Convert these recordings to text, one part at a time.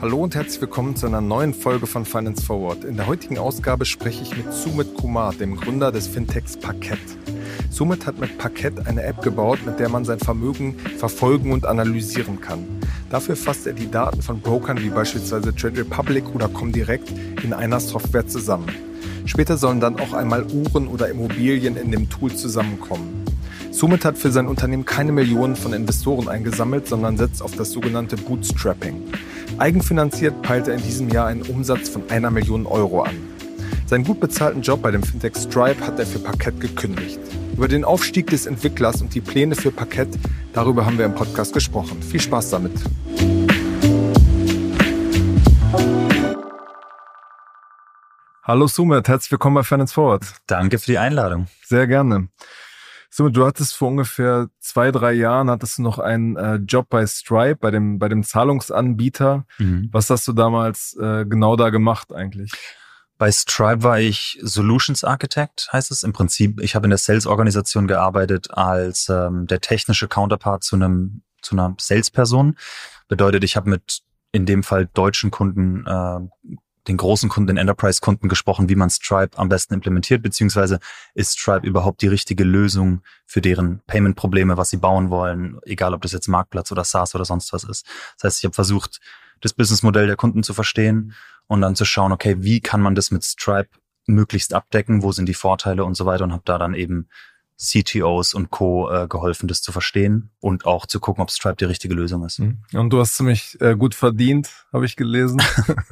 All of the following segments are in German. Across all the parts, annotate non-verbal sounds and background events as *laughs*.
Hallo und herzlich willkommen zu einer neuen Folge von Finance Forward. In der heutigen Ausgabe spreche ich mit Sumit Kumar, dem Gründer des Fintechs Parkett. Sumit hat mit Parkett eine App gebaut, mit der man sein Vermögen verfolgen und analysieren kann. Dafür fasst er die Daten von Brokern wie beispielsweise Trade Republic oder Comdirect in einer Software zusammen. Später sollen dann auch einmal Uhren oder Immobilien in dem Tool zusammenkommen. Sumit hat für sein Unternehmen keine Millionen von Investoren eingesammelt, sondern setzt auf das sogenannte Bootstrapping. Eigenfinanziert peilt er in diesem Jahr einen Umsatz von einer Million Euro an. Seinen gut bezahlten Job bei dem Fintech Stripe hat er für Parkett gekündigt. Über den Aufstieg des Entwicklers und die Pläne für Parkett, darüber haben wir im Podcast gesprochen. Viel Spaß damit. Hallo Sumit, herzlich willkommen bei Finance Forward. Danke für die Einladung. Sehr gerne. Du hattest vor ungefähr zwei, drei Jahren hattest du noch einen äh, Job bei Stripe, bei dem, bei dem Zahlungsanbieter. Mhm. Was hast du damals äh, genau da gemacht eigentlich? Bei Stripe war ich Solutions Architect, heißt es. Im Prinzip, ich habe in der Sales-Organisation gearbeitet als ähm, der technische Counterpart zu einem zu einer Salesperson. Bedeutet, ich habe mit in dem Fall deutschen Kunden, äh, den großen Kunden, den Enterprise-Kunden gesprochen, wie man Stripe am besten implementiert, beziehungsweise ist Stripe überhaupt die richtige Lösung für deren Payment-Probleme, was sie bauen wollen, egal ob das jetzt Marktplatz oder SaaS oder sonst was ist. Das heißt, ich habe versucht, das Businessmodell der Kunden zu verstehen und dann zu schauen, okay, wie kann man das mit Stripe möglichst abdecken, wo sind die Vorteile und so weiter und habe da dann eben CTOs und Co. Äh, geholfen, das zu verstehen und auch zu gucken, ob Stripe die richtige Lösung ist. Mhm. Und du hast ziemlich äh, gut verdient, habe ich gelesen.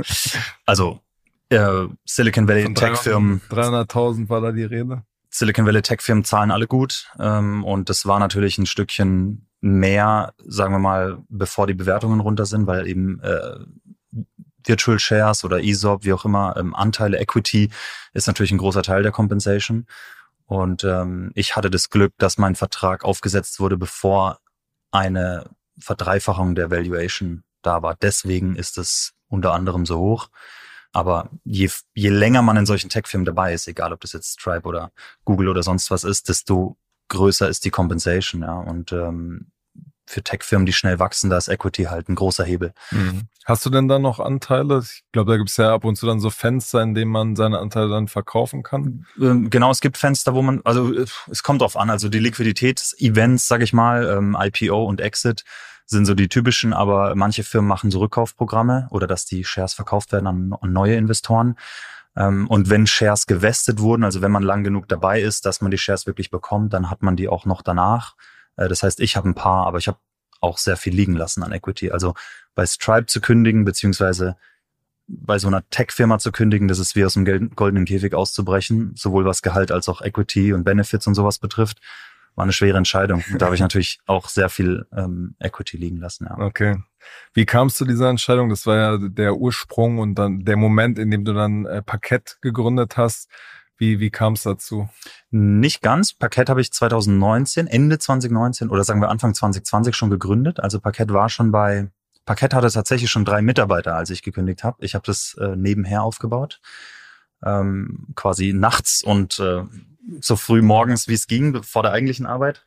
*laughs* also äh, Silicon Valley Tech-Firmen. 300.000 war da die Rede. Silicon Valley Tech-Firmen zahlen alle gut ähm, und das war natürlich ein Stückchen mehr, sagen wir mal, bevor die Bewertungen runter sind, weil eben äh, Virtual Shares oder ESOP, wie auch immer, ähm, Anteile, Equity ist natürlich ein großer Teil der Compensation. Und ähm, ich hatte das Glück, dass mein Vertrag aufgesetzt wurde, bevor eine Verdreifachung der Valuation da war. Deswegen ist es unter anderem so hoch. Aber je, je länger man in solchen Tech-Firmen dabei ist, egal ob das jetzt Stripe oder Google oder sonst was ist, desto größer ist die Compensation. Ja. Und ähm, für Tech-Firmen, die schnell wachsen, da ist Equity halt ein großer Hebel. Mhm. Hast du denn da noch Anteile? Ich glaube, da gibt es ja ab und zu dann so Fenster, in denen man seine Anteile dann verkaufen kann. Ähm, genau, es gibt Fenster, wo man, also es kommt drauf an, also die Liquiditätsevents, sage ich mal, ähm, IPO und Exit sind so die typischen, aber manche Firmen machen so Rückkaufprogramme oder dass die Shares verkauft werden an, an neue Investoren. Ähm, und wenn Shares gewestet wurden, also wenn man lang genug dabei ist, dass man die Shares wirklich bekommt, dann hat man die auch noch danach. Äh, das heißt, ich habe ein paar, aber ich habe auch sehr viel liegen lassen an Equity. Also bei Stripe zu kündigen, beziehungsweise bei so einer Tech-Firma zu kündigen, das ist wie aus dem goldenen Käfig auszubrechen, sowohl was Gehalt als auch Equity und Benefits und sowas betrifft, war eine schwere Entscheidung. Und da habe ich natürlich auch sehr viel ähm, Equity liegen lassen. Ja. Okay. Wie kamst du zu dieser Entscheidung? Das war ja der Ursprung und dann der Moment, in dem du dann äh, Parkett gegründet hast. Wie, wie kam es dazu? Nicht ganz. Parkett habe ich 2019, Ende 2019 oder sagen wir Anfang 2020 schon gegründet. Also Parkett war schon bei, Parkett hatte tatsächlich schon drei Mitarbeiter, als ich gekündigt habe. Ich habe das äh, nebenher aufgebaut. Ähm, quasi nachts und äh, so früh morgens, wie es ging, vor der eigentlichen Arbeit.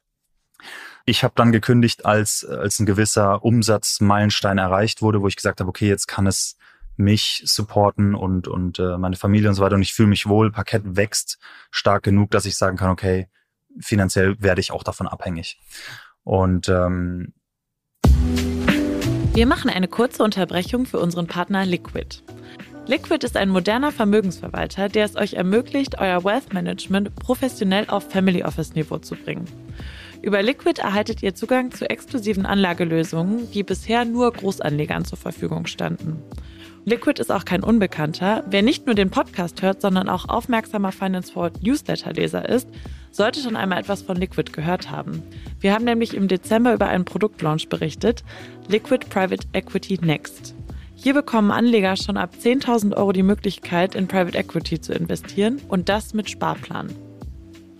Ich habe dann gekündigt, als, als ein gewisser Umsatzmeilenstein erreicht wurde, wo ich gesagt habe, okay, jetzt kann es mich supporten und, und äh, meine Familie und so weiter. Und ich fühle mich wohl. Parkett wächst stark genug, dass ich sagen kann, okay, finanziell werde ich auch davon abhängig. Und ähm, wir machen eine kurze Unterbrechung für unseren Partner Liquid. Liquid ist ein moderner Vermögensverwalter, der es euch ermöglicht, euer Wealth Management professionell auf Family Office Niveau zu bringen. Über Liquid erhaltet ihr Zugang zu exklusiven Anlagelösungen, die bisher nur Großanlegern zur Verfügung standen. Liquid ist auch kein Unbekannter. Wer nicht nur den Podcast hört, sondern auch aufmerksamer Finance Forward Newsletter-Leser ist, sollte schon einmal etwas von Liquid gehört haben. Wir haben nämlich im Dezember über einen Produktlaunch berichtet, Liquid Private Equity Next. Hier bekommen Anleger schon ab 10.000 Euro die Möglichkeit, in Private Equity zu investieren und das mit Sparplan.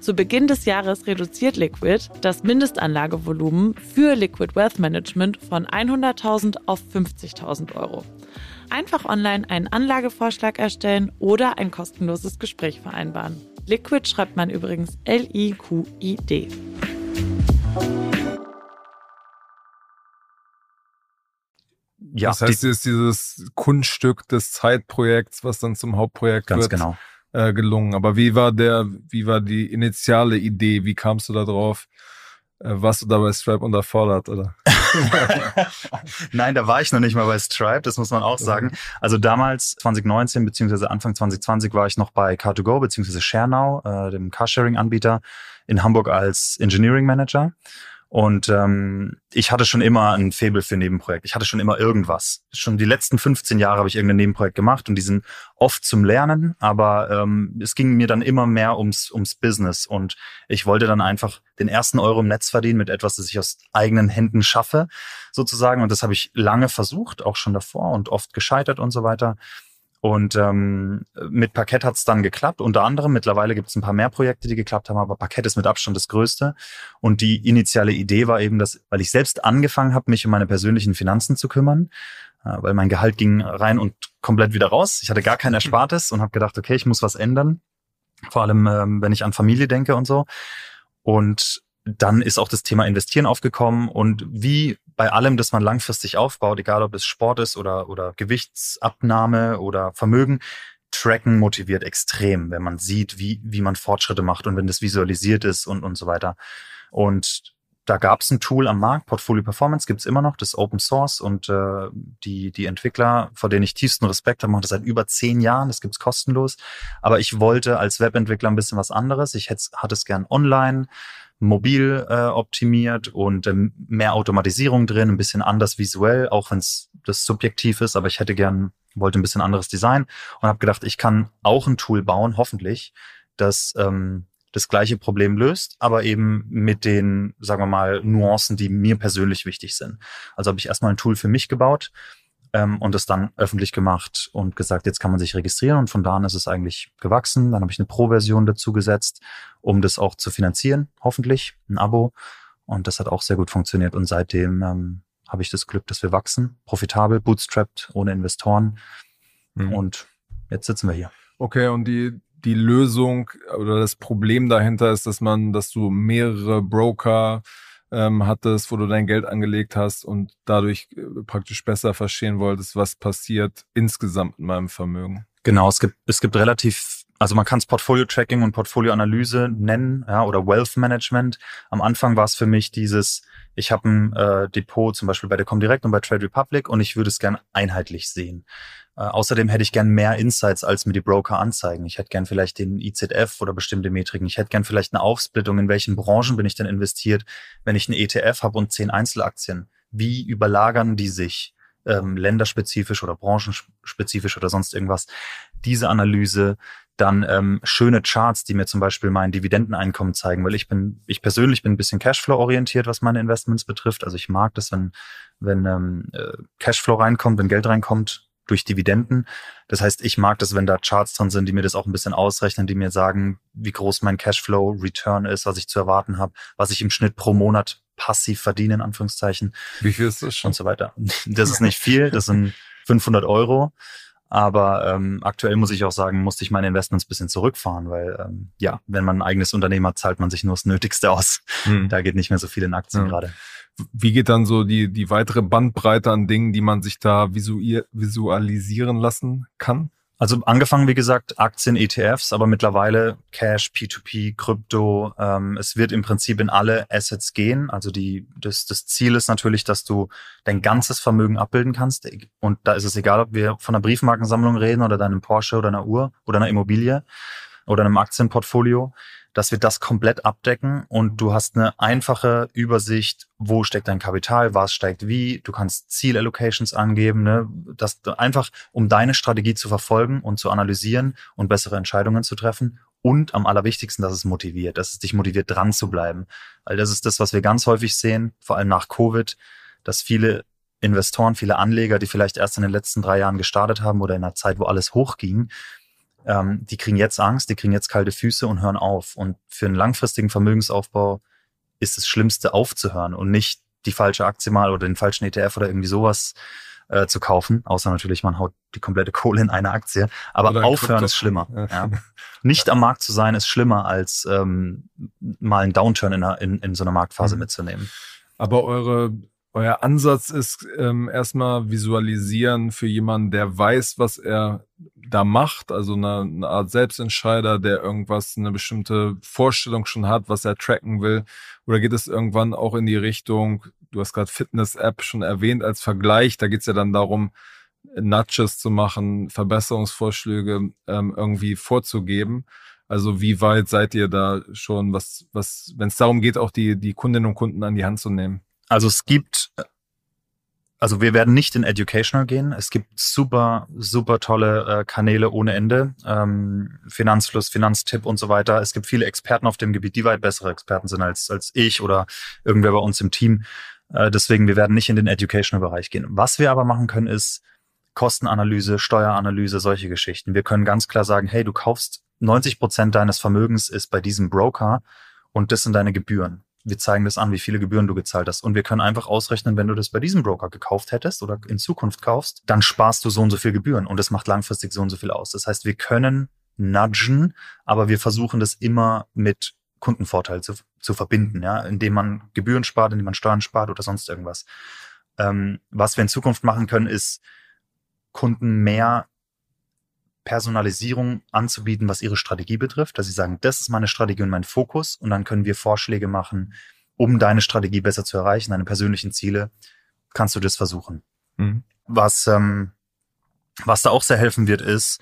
Zu Beginn des Jahres reduziert Liquid das Mindestanlagevolumen für Liquid Wealth Management von 100.000 auf 50.000 Euro. Einfach online einen Anlagevorschlag erstellen oder ein kostenloses Gespräch vereinbaren. Liquid schreibt man übrigens L-I-Q-I-D. Ja, das heißt, die, ist dieses Kunststück des Zeitprojekts, was dann zum Hauptprojekt ganz wird. genau äh, gelungen. Aber wie war der, wie war die initiale Idee? Wie kamst du da drauf? Äh, warst du da bei Stripe unterfordert, oder? *laughs* Nein, da war ich noch nicht mal bei Stripe, das muss man auch sagen. Also damals, 2019 beziehungsweise Anfang 2020, war ich noch bei Car2Go beziehungsweise ShareNow, äh, dem Carsharing-Anbieter in Hamburg als Engineering Manager. Und ähm, ich hatte schon immer ein Faible für Nebenprojekte. Ich hatte schon immer irgendwas. Schon die letzten 15 Jahre habe ich irgendein Nebenprojekt gemacht und die sind oft zum Lernen, aber ähm, es ging mir dann immer mehr ums, ums Business. Und ich wollte dann einfach den ersten Euro im Netz verdienen mit etwas, das ich aus eigenen Händen schaffe, sozusagen. Und das habe ich lange versucht, auch schon davor und oft gescheitert und so weiter. Und ähm, mit Parkett hat es dann geklappt. Unter anderem, mittlerweile gibt es ein paar mehr Projekte, die geklappt haben, aber Parkett ist mit Abstand das größte. Und die initiale Idee war eben, dass, weil ich selbst angefangen habe, mich um meine persönlichen Finanzen zu kümmern, äh, weil mein Gehalt ging rein und komplett wieder raus. Ich hatte gar kein Erspartes und habe gedacht, okay, ich muss was ändern. Vor allem, ähm, wenn ich an Familie denke und so. Und dann ist auch das Thema Investieren aufgekommen und wie bei allem, das man langfristig aufbaut, egal ob es Sport ist oder, oder Gewichtsabnahme oder Vermögen, Tracken motiviert extrem, wenn man sieht, wie, wie man Fortschritte macht und wenn das visualisiert ist und, und so weiter. Und da gab es ein Tool am Markt, Portfolio Performance gibt's immer noch, das Open Source und äh, die, die Entwickler, vor denen ich tiefsten Respekt habe, machen das seit über zehn Jahren, das gibt's kostenlos. Aber ich wollte als Webentwickler ein bisschen was anderes. Ich hätte, hatte es gern online, mobil äh, optimiert und ähm, mehr Automatisierung drin, ein bisschen anders visuell, auch wenn es das subjektiv ist, aber ich hätte gern, wollte ein bisschen anderes Design und habe gedacht, ich kann auch ein Tool bauen, hoffentlich, das ähm, das gleiche Problem löst, aber eben mit den, sagen wir mal, Nuancen, die mir persönlich wichtig sind. Also habe ich erstmal ein Tool für mich gebaut, ähm, und es dann öffentlich gemacht und gesagt, jetzt kann man sich registrieren und von da an ist es eigentlich gewachsen. Dann habe ich eine Pro-Version dazu gesetzt, um das auch zu finanzieren, hoffentlich, ein Abo. Und das hat auch sehr gut funktioniert und seitdem ähm, habe ich das Glück, dass wir wachsen, profitabel, bootstrapped, ohne Investoren mhm. und jetzt sitzen wir hier. Okay, und die, die Lösung oder das Problem dahinter ist, dass man, dass du mehrere Broker ähm, hattest, wo du dein Geld angelegt hast und dadurch äh, praktisch besser verstehen wolltest, was passiert insgesamt in meinem Vermögen. Genau, es gibt, es gibt relativ, also man kann es Portfolio-Tracking und Portfolio-Analyse nennen, ja, oder Wealth Management. Am Anfang war es für mich dieses, ich habe ein äh, Depot zum Beispiel bei der Comdirect und bei Trade Republic und ich würde es gern einheitlich sehen. Äh, außerdem hätte ich gern mehr Insights, als mir die Broker anzeigen. Ich hätte gern vielleicht den IZF oder bestimmte Metriken. Ich hätte gern vielleicht eine Aufsplittung, in welchen Branchen bin ich denn investiert, wenn ich einen ETF habe und zehn Einzelaktien. Wie überlagern die sich? Ähm, länderspezifisch oder branchenspezifisch oder sonst irgendwas. Diese Analyse, dann ähm, schöne Charts, die mir zum Beispiel mein Dividendeneinkommen zeigen, weil ich bin, ich persönlich bin ein bisschen Cashflow-orientiert, was meine Investments betrifft. Also ich mag das, wenn, wenn ähm, äh, Cashflow reinkommt, wenn Geld reinkommt, durch Dividenden. Das heißt, ich mag das, wenn da Charts drin sind, die mir das auch ein bisschen ausrechnen, die mir sagen, wie groß mein Cashflow Return ist, was ich zu erwarten habe, was ich im Schnitt pro Monat passiv verdiene, in Anführungszeichen. Wie viel ist das schon? Und so weiter. Das ist nicht viel, das sind 500 Euro. Aber ähm, aktuell muss ich auch sagen, musste ich meine Investments bisschen zurückfahren, weil ähm, ja, wenn man ein eigenes Unternehmen hat, zahlt man sich nur das Nötigste aus. Hm. Da geht nicht mehr so viel in Aktien ja. gerade wie geht dann so die, die weitere Bandbreite an Dingen, die man sich da visualisieren lassen kann? Also angefangen, wie gesagt, Aktien, ETFs, aber mittlerweile Cash, P2P, Krypto. Ähm, es wird im Prinzip in alle Assets gehen. Also die, das, das Ziel ist natürlich, dass du dein ganzes Vermögen abbilden kannst. Und da ist es egal, ob wir von einer Briefmarkensammlung reden oder deinem Porsche oder einer Uhr oder einer Immobilie oder einem Aktienportfolio dass wir das komplett abdecken und du hast eine einfache Übersicht, wo steckt dein Kapital, was steigt wie, du kannst Zielallocations angeben, ne? das einfach, um deine Strategie zu verfolgen und zu analysieren und bessere Entscheidungen zu treffen und am allerwichtigsten, dass es motiviert, dass es dich motiviert, dran zu bleiben. Weil das ist das, was wir ganz häufig sehen, vor allem nach Covid, dass viele Investoren, viele Anleger, die vielleicht erst in den letzten drei Jahren gestartet haben oder in einer Zeit, wo alles hochging, ähm, die kriegen jetzt Angst, die kriegen jetzt kalte Füße und hören auf. Und für einen langfristigen Vermögensaufbau ist das Schlimmste aufzuhören und nicht die falsche Aktie mal oder den falschen ETF oder irgendwie sowas äh, zu kaufen, außer natürlich man haut die komplette Kohle in eine Aktie. Aber oder aufhören ist schlimmer. Ja. Nicht am Markt zu sein ist schlimmer, als ähm, mal einen Downturn in, in, in so einer Marktphase mhm. mitzunehmen. Aber eure euer Ansatz ist ähm, erstmal visualisieren für jemanden, der weiß, was er da macht, also eine, eine, Art Selbstentscheider, der irgendwas, eine bestimmte Vorstellung schon hat, was er tracken will? Oder geht es irgendwann auch in die Richtung, du hast gerade Fitness-App schon erwähnt als Vergleich, da geht es ja dann darum, Nudges zu machen, Verbesserungsvorschläge ähm, irgendwie vorzugeben. Also wie weit seid ihr da schon, was, was, wenn es darum geht, auch die, die Kundinnen und Kunden an die Hand zu nehmen? Also es gibt, also wir werden nicht in Educational gehen. Es gibt super, super tolle äh, Kanäle ohne Ende. Ähm, Finanzfluss, Finanztipp und so weiter. Es gibt viele Experten auf dem Gebiet, die weit bessere Experten sind als, als ich oder irgendwer bei uns im Team. Äh, deswegen, wir werden nicht in den Educational-Bereich gehen. Was wir aber machen können, ist Kostenanalyse, Steueranalyse, solche Geschichten. Wir können ganz klar sagen, hey, du kaufst 90 Prozent deines Vermögens ist bei diesem Broker und das sind deine Gebühren wir zeigen das an, wie viele Gebühren du gezahlt hast. Und wir können einfach ausrechnen, wenn du das bei diesem Broker gekauft hättest oder in Zukunft kaufst, dann sparst du so und so viel Gebühren und das macht langfristig so und so viel aus. Das heißt, wir können nudgen, aber wir versuchen das immer mit Kundenvorteil zu, zu verbinden, ja, indem man Gebühren spart, indem man Steuern spart oder sonst irgendwas. Ähm, was wir in Zukunft machen können, ist Kunden mehr Personalisierung anzubieten, was ihre Strategie betrifft, dass sie sagen, das ist meine Strategie und mein Fokus und dann können wir Vorschläge machen, um deine Strategie besser zu erreichen, deine persönlichen Ziele, kannst du das versuchen. Mhm. Was, ähm, was da auch sehr helfen wird, ist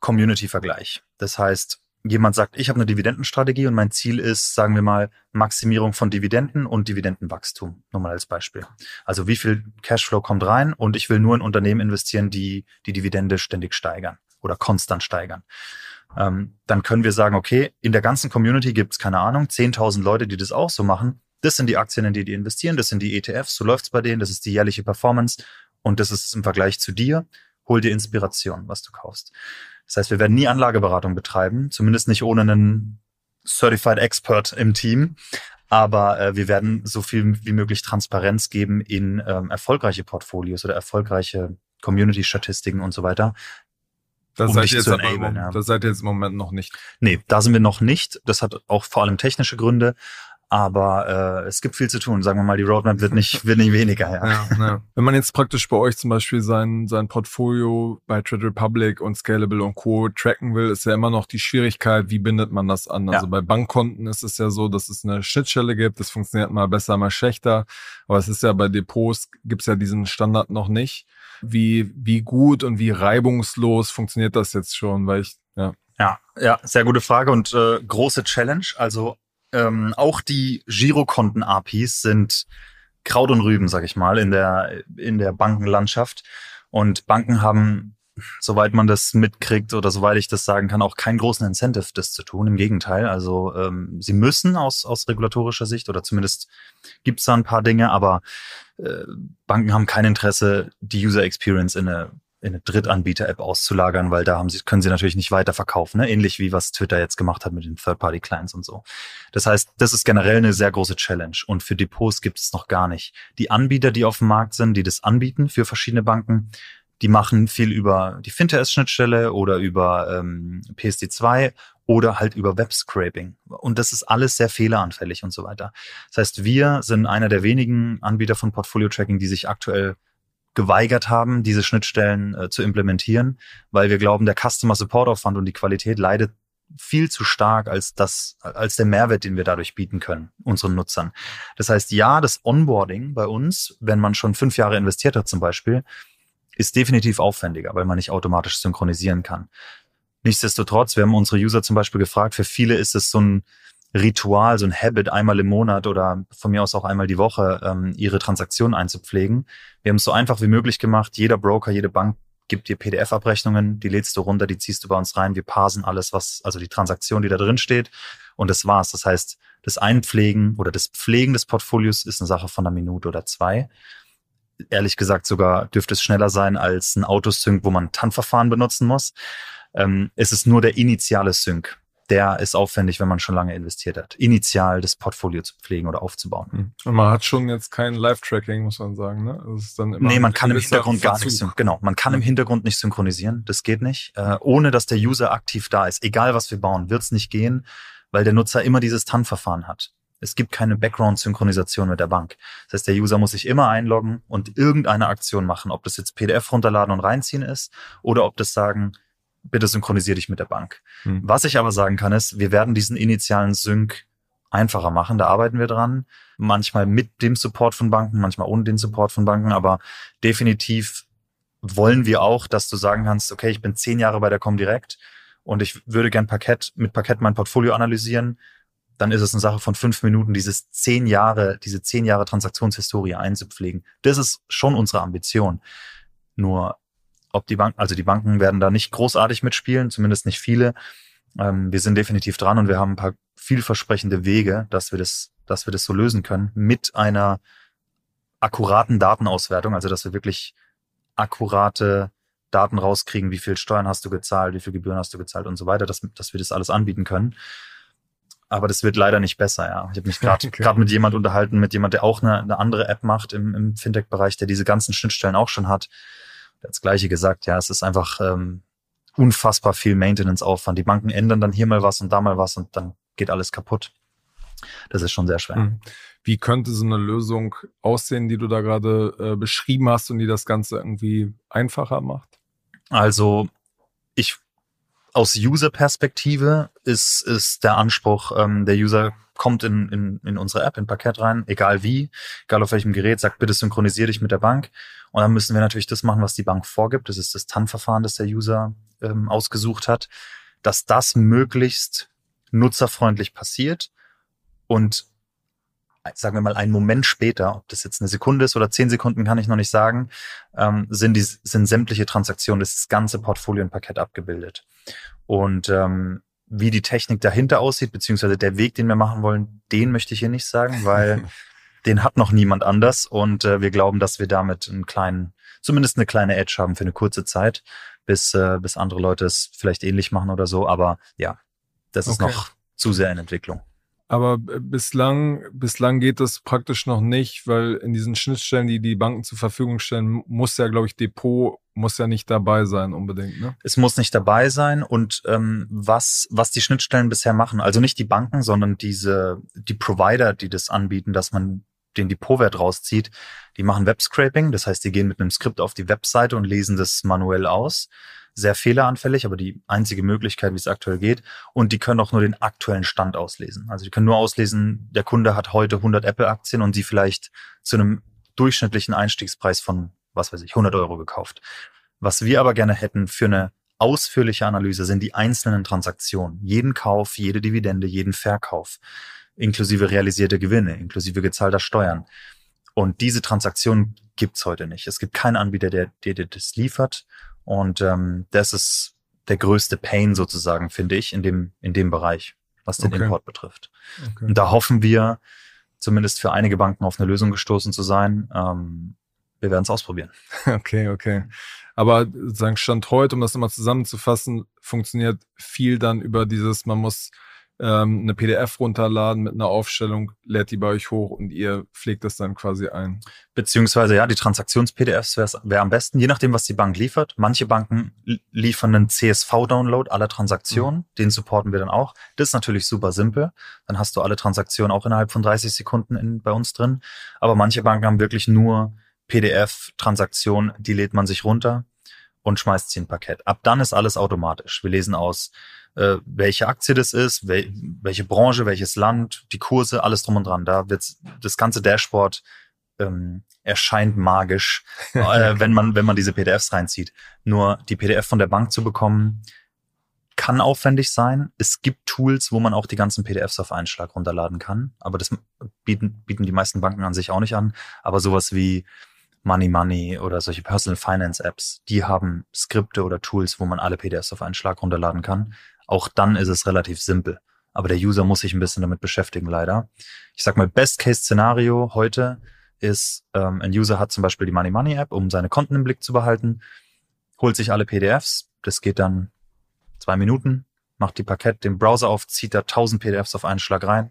Community-Vergleich. Das heißt, jemand sagt, ich habe eine Dividendenstrategie und mein Ziel ist, sagen wir mal, Maximierung von Dividenden und Dividendenwachstum. Nur mal als Beispiel. Also wie viel Cashflow kommt rein und ich will nur in Unternehmen investieren, die die Dividende ständig steigern oder konstant steigern. Ähm, dann können wir sagen, okay, in der ganzen Community gibt es, keine Ahnung, 10.000 Leute, die das auch so machen. Das sind die Aktien, in die die investieren, das sind die ETFs, so läuft's bei denen, das ist die jährliche Performance und das ist im Vergleich zu dir. Hol dir Inspiration, was du kaufst. Das heißt, wir werden nie Anlageberatung betreiben, zumindest nicht ohne einen Certified Expert im Team. Aber äh, wir werden so viel wie möglich Transparenz geben in ähm, erfolgreiche Portfolios oder erfolgreiche Community-Statistiken und so weiter. Das, um seid jetzt enablen, ja. das seid ihr jetzt im Moment noch nicht. Nee, da sind wir noch nicht. Das hat auch vor allem technische Gründe. Aber äh, es gibt viel zu tun. Sagen wir mal, die Roadmap wird nicht, wird nicht weniger. Ja. Ja, ja. Wenn man jetzt praktisch bei euch zum Beispiel sein, sein Portfolio bei Trade Republic und Scalable und Co. tracken will, ist ja immer noch die Schwierigkeit, wie bindet man das an? Also bei Bankkonten ist es ja so, dass es eine Schnittstelle gibt. Das funktioniert mal besser, mal schlechter. Aber es ist ja bei Depots gibt's ja diesen Standard noch nicht. Wie, wie gut und wie reibungslos funktioniert das jetzt schon? Weil ich, ja. Ja, ja, sehr gute Frage und äh, große Challenge. Also ähm, auch die Girokonten-APIs sind Kraut und Rüben, sag ich mal, in der, in der Bankenlandschaft. Und Banken haben, soweit man das mitkriegt oder soweit ich das sagen kann, auch keinen großen Incentive, das zu tun. Im Gegenteil. Also ähm, sie müssen aus, aus regulatorischer Sicht oder zumindest gibt es da ein paar Dinge, aber äh, Banken haben kein Interesse, die User Experience in eine in eine Drittanbieter-App auszulagern, weil da haben sie, können sie natürlich nicht weiter verkaufen, ne? ähnlich wie was Twitter jetzt gemacht hat mit den Third-Party-Clients und so. Das heißt, das ist generell eine sehr große Challenge und für Depots gibt es noch gar nicht. Die Anbieter, die auf dem Markt sind, die das anbieten für verschiedene Banken, die machen viel über die Fintech-Schnittstelle oder über ähm, PSD2 oder halt über Web-Scraping. Und das ist alles sehr fehleranfällig und so weiter. Das heißt, wir sind einer der wenigen Anbieter von Portfolio-Tracking, die sich aktuell geweigert haben, diese Schnittstellen äh, zu implementieren, weil wir glauben, der Customer Support Aufwand und die Qualität leidet viel zu stark als das, als der Mehrwert, den wir dadurch bieten können, unseren Nutzern. Das heißt, ja, das Onboarding bei uns, wenn man schon fünf Jahre investiert hat zum Beispiel, ist definitiv aufwendiger, weil man nicht automatisch synchronisieren kann. Nichtsdestotrotz, wir haben unsere User zum Beispiel gefragt, für viele ist es so ein Ritual, so ein Habit, einmal im Monat oder von mir aus auch einmal die Woche ähm, ihre Transaktionen einzupflegen. Wir haben es so einfach wie möglich gemacht. Jeder Broker, jede Bank gibt dir PDF-Abrechnungen, die lädst du runter, die ziehst du bei uns rein. Wir parsen alles, was, also die Transaktion, die da drin steht. Und das war's. Das heißt, das Einpflegen oder das Pflegen des Portfolios ist eine Sache von einer Minute oder zwei. Ehrlich gesagt sogar dürfte es schneller sein als ein Autosync, wo man TAN-Verfahren benutzen muss. Ähm, es ist nur der initiale Sync der ist aufwendig, wenn man schon lange investiert hat, initial das Portfolio zu pflegen oder aufzubauen. Hm. Und man hat schon jetzt kein Live-Tracking, muss man sagen. Ne? Das ist dann immer nee, man kann im Hintergrund gar nicht, genau, man kann im Hintergrund nicht synchronisieren, das geht nicht, äh, ohne dass der User aktiv da ist. Egal was wir bauen, wird es nicht gehen, weil der Nutzer immer dieses TAN-Verfahren hat. Es gibt keine Background-Synchronisation mit der Bank. Das heißt, der User muss sich immer einloggen und irgendeine Aktion machen, ob das jetzt PDF runterladen und reinziehen ist oder ob das sagen, bitte synchronisier dich mit der Bank. Hm. Was ich aber sagen kann, ist, wir werden diesen initialen Sync einfacher machen. Da arbeiten wir dran. Manchmal mit dem Support von Banken, manchmal ohne den Support von Banken, aber definitiv wollen wir auch, dass du sagen kannst, okay, ich bin zehn Jahre bei der Comdirect und ich würde gern Parkett, mit Parkett mein Portfolio analysieren. Dann ist es eine Sache von fünf Minuten, dieses zehn Jahre, diese zehn Jahre Transaktionshistorie einzupflegen. Das ist schon unsere Ambition. Nur ob die Banken, also die Banken werden da nicht großartig mitspielen, zumindest nicht viele. Ähm, wir sind definitiv dran und wir haben ein paar vielversprechende Wege, dass wir das, dass wir das so lösen können mit einer akkuraten Datenauswertung, also dass wir wirklich akkurate Daten rauskriegen, wie viel Steuern hast du gezahlt, wie viel Gebühren hast du gezahlt und so weiter, dass, dass wir das alles anbieten können. Aber das wird leider nicht besser, ja. Ich habe mich gerade *laughs* okay. mit jemand unterhalten, mit jemand, der auch eine, eine andere App macht im, im Fintech-Bereich, der diese ganzen Schnittstellen auch schon hat das Gleiche gesagt. Ja, es ist einfach ähm, unfassbar viel Maintenance-Aufwand. Die Banken ändern dann hier mal was und da mal was und dann geht alles kaputt. Das ist schon sehr schwer. Hm. Wie könnte so eine Lösung aussehen, die du da gerade äh, beschrieben hast und die das Ganze irgendwie einfacher macht? Also ich aus User-Perspektive ist, ist der Anspruch, ähm, der User kommt in, in, in unsere App, in Parkett rein, egal wie, egal auf welchem Gerät, sagt bitte synchronisier dich mit der Bank. Und dann müssen wir natürlich das machen, was die Bank vorgibt. Das ist das TAN-Verfahren, das der User ähm, ausgesucht hat, dass das möglichst nutzerfreundlich passiert und sagen wir mal einen Moment später, ob das jetzt eine Sekunde ist oder zehn Sekunden, kann ich noch nicht sagen, ähm, sind, die, sind sämtliche Transaktionen, das ganze Portfolio in Parkett abgebildet. Und ähm, wie die Technik dahinter aussieht, beziehungsweise der Weg, den wir machen wollen, den möchte ich hier nicht sagen, weil *laughs* den hat noch niemand anders und äh, wir glauben, dass wir damit einen kleinen, zumindest eine kleine Edge haben für eine kurze Zeit, bis, äh, bis andere Leute es vielleicht ähnlich machen oder so. Aber ja, das ist okay. noch zu sehr in Entwicklung. Aber bislang, bislang geht das praktisch noch nicht, weil in diesen Schnittstellen, die die Banken zur Verfügung stellen, muss ja, glaube ich, Depot muss ja nicht dabei sein unbedingt. Ne? Es muss nicht dabei sein und ähm, was was die Schnittstellen bisher machen, also nicht die Banken, sondern diese die Provider, die das anbieten, dass man den Depotwert rauszieht, die machen Webscraping, das heißt, die gehen mit einem Skript auf die Webseite und lesen das manuell aus sehr fehleranfällig, aber die einzige Möglichkeit, wie es aktuell geht. Und die können auch nur den aktuellen Stand auslesen. Also die können nur auslesen, der Kunde hat heute 100 Apple-Aktien und die vielleicht zu einem durchschnittlichen Einstiegspreis von, was weiß ich, 100 Euro gekauft. Was wir aber gerne hätten für eine ausführliche Analyse sind die einzelnen Transaktionen. Jeden Kauf, jede Dividende, jeden Verkauf, inklusive realisierte Gewinne, inklusive gezahlter Steuern. Und diese Transaktion gibt's heute nicht. Es gibt keinen Anbieter, der dir das liefert. Und ähm, das ist der größte Pain sozusagen, finde ich, in dem, in dem Bereich, was den okay. Import betrifft. Okay. Und da hoffen wir, zumindest für einige Banken auf eine Lösung gestoßen zu sein. Ähm, wir werden es ausprobieren. *laughs* Okay, okay. Aber sagen Stand heute, um das nochmal zusammenzufassen, funktioniert viel dann über dieses, man muss ähm, eine PDF runterladen mit einer Aufstellung, lädt die bei euch hoch und ihr pflegt das dann quasi ein. Beziehungsweise ja, die Transaktions-PDFs wäre wär am besten, je nachdem, was die Bank liefert. Manche Banken liefern einen CSV-Download aller Transaktionen, mhm. den supporten wir dann auch. Das ist natürlich super simpel. Dann hast du alle Transaktionen auch innerhalb von 30 Sekunden in, bei uns drin. Aber manche Banken haben wirklich nur PDF-Transaktionen, die lädt man sich runter und schmeißt sie in ein Paket. Ab dann ist alles automatisch. Wir lesen aus, äh, welche Aktie das ist, wel welche Branche, welches Land, die Kurse, alles drum und dran. Da wird das ganze Dashboard ähm, erscheint magisch, *laughs* äh, wenn man wenn man diese PDFs reinzieht. Nur die PDF von der Bank zu bekommen, kann aufwendig sein. Es gibt Tools, wo man auch die ganzen PDFs auf einen Schlag runterladen kann. Aber das bieten, bieten die meisten Banken an sich auch nicht an. Aber sowas wie Money Money oder solche Personal Finance Apps, die haben Skripte oder Tools, wo man alle PDFs auf einen Schlag runterladen kann. Auch dann ist es relativ simpel. Aber der User muss sich ein bisschen damit beschäftigen, leider. Ich sag mal, Best-Case-Szenario heute ist, ähm, ein User hat zum Beispiel die Money Money App, um seine Konten im Blick zu behalten, holt sich alle PDFs, das geht dann zwei Minuten, macht die Parkett den Browser auf, zieht da 1000 PDFs auf einen Schlag rein,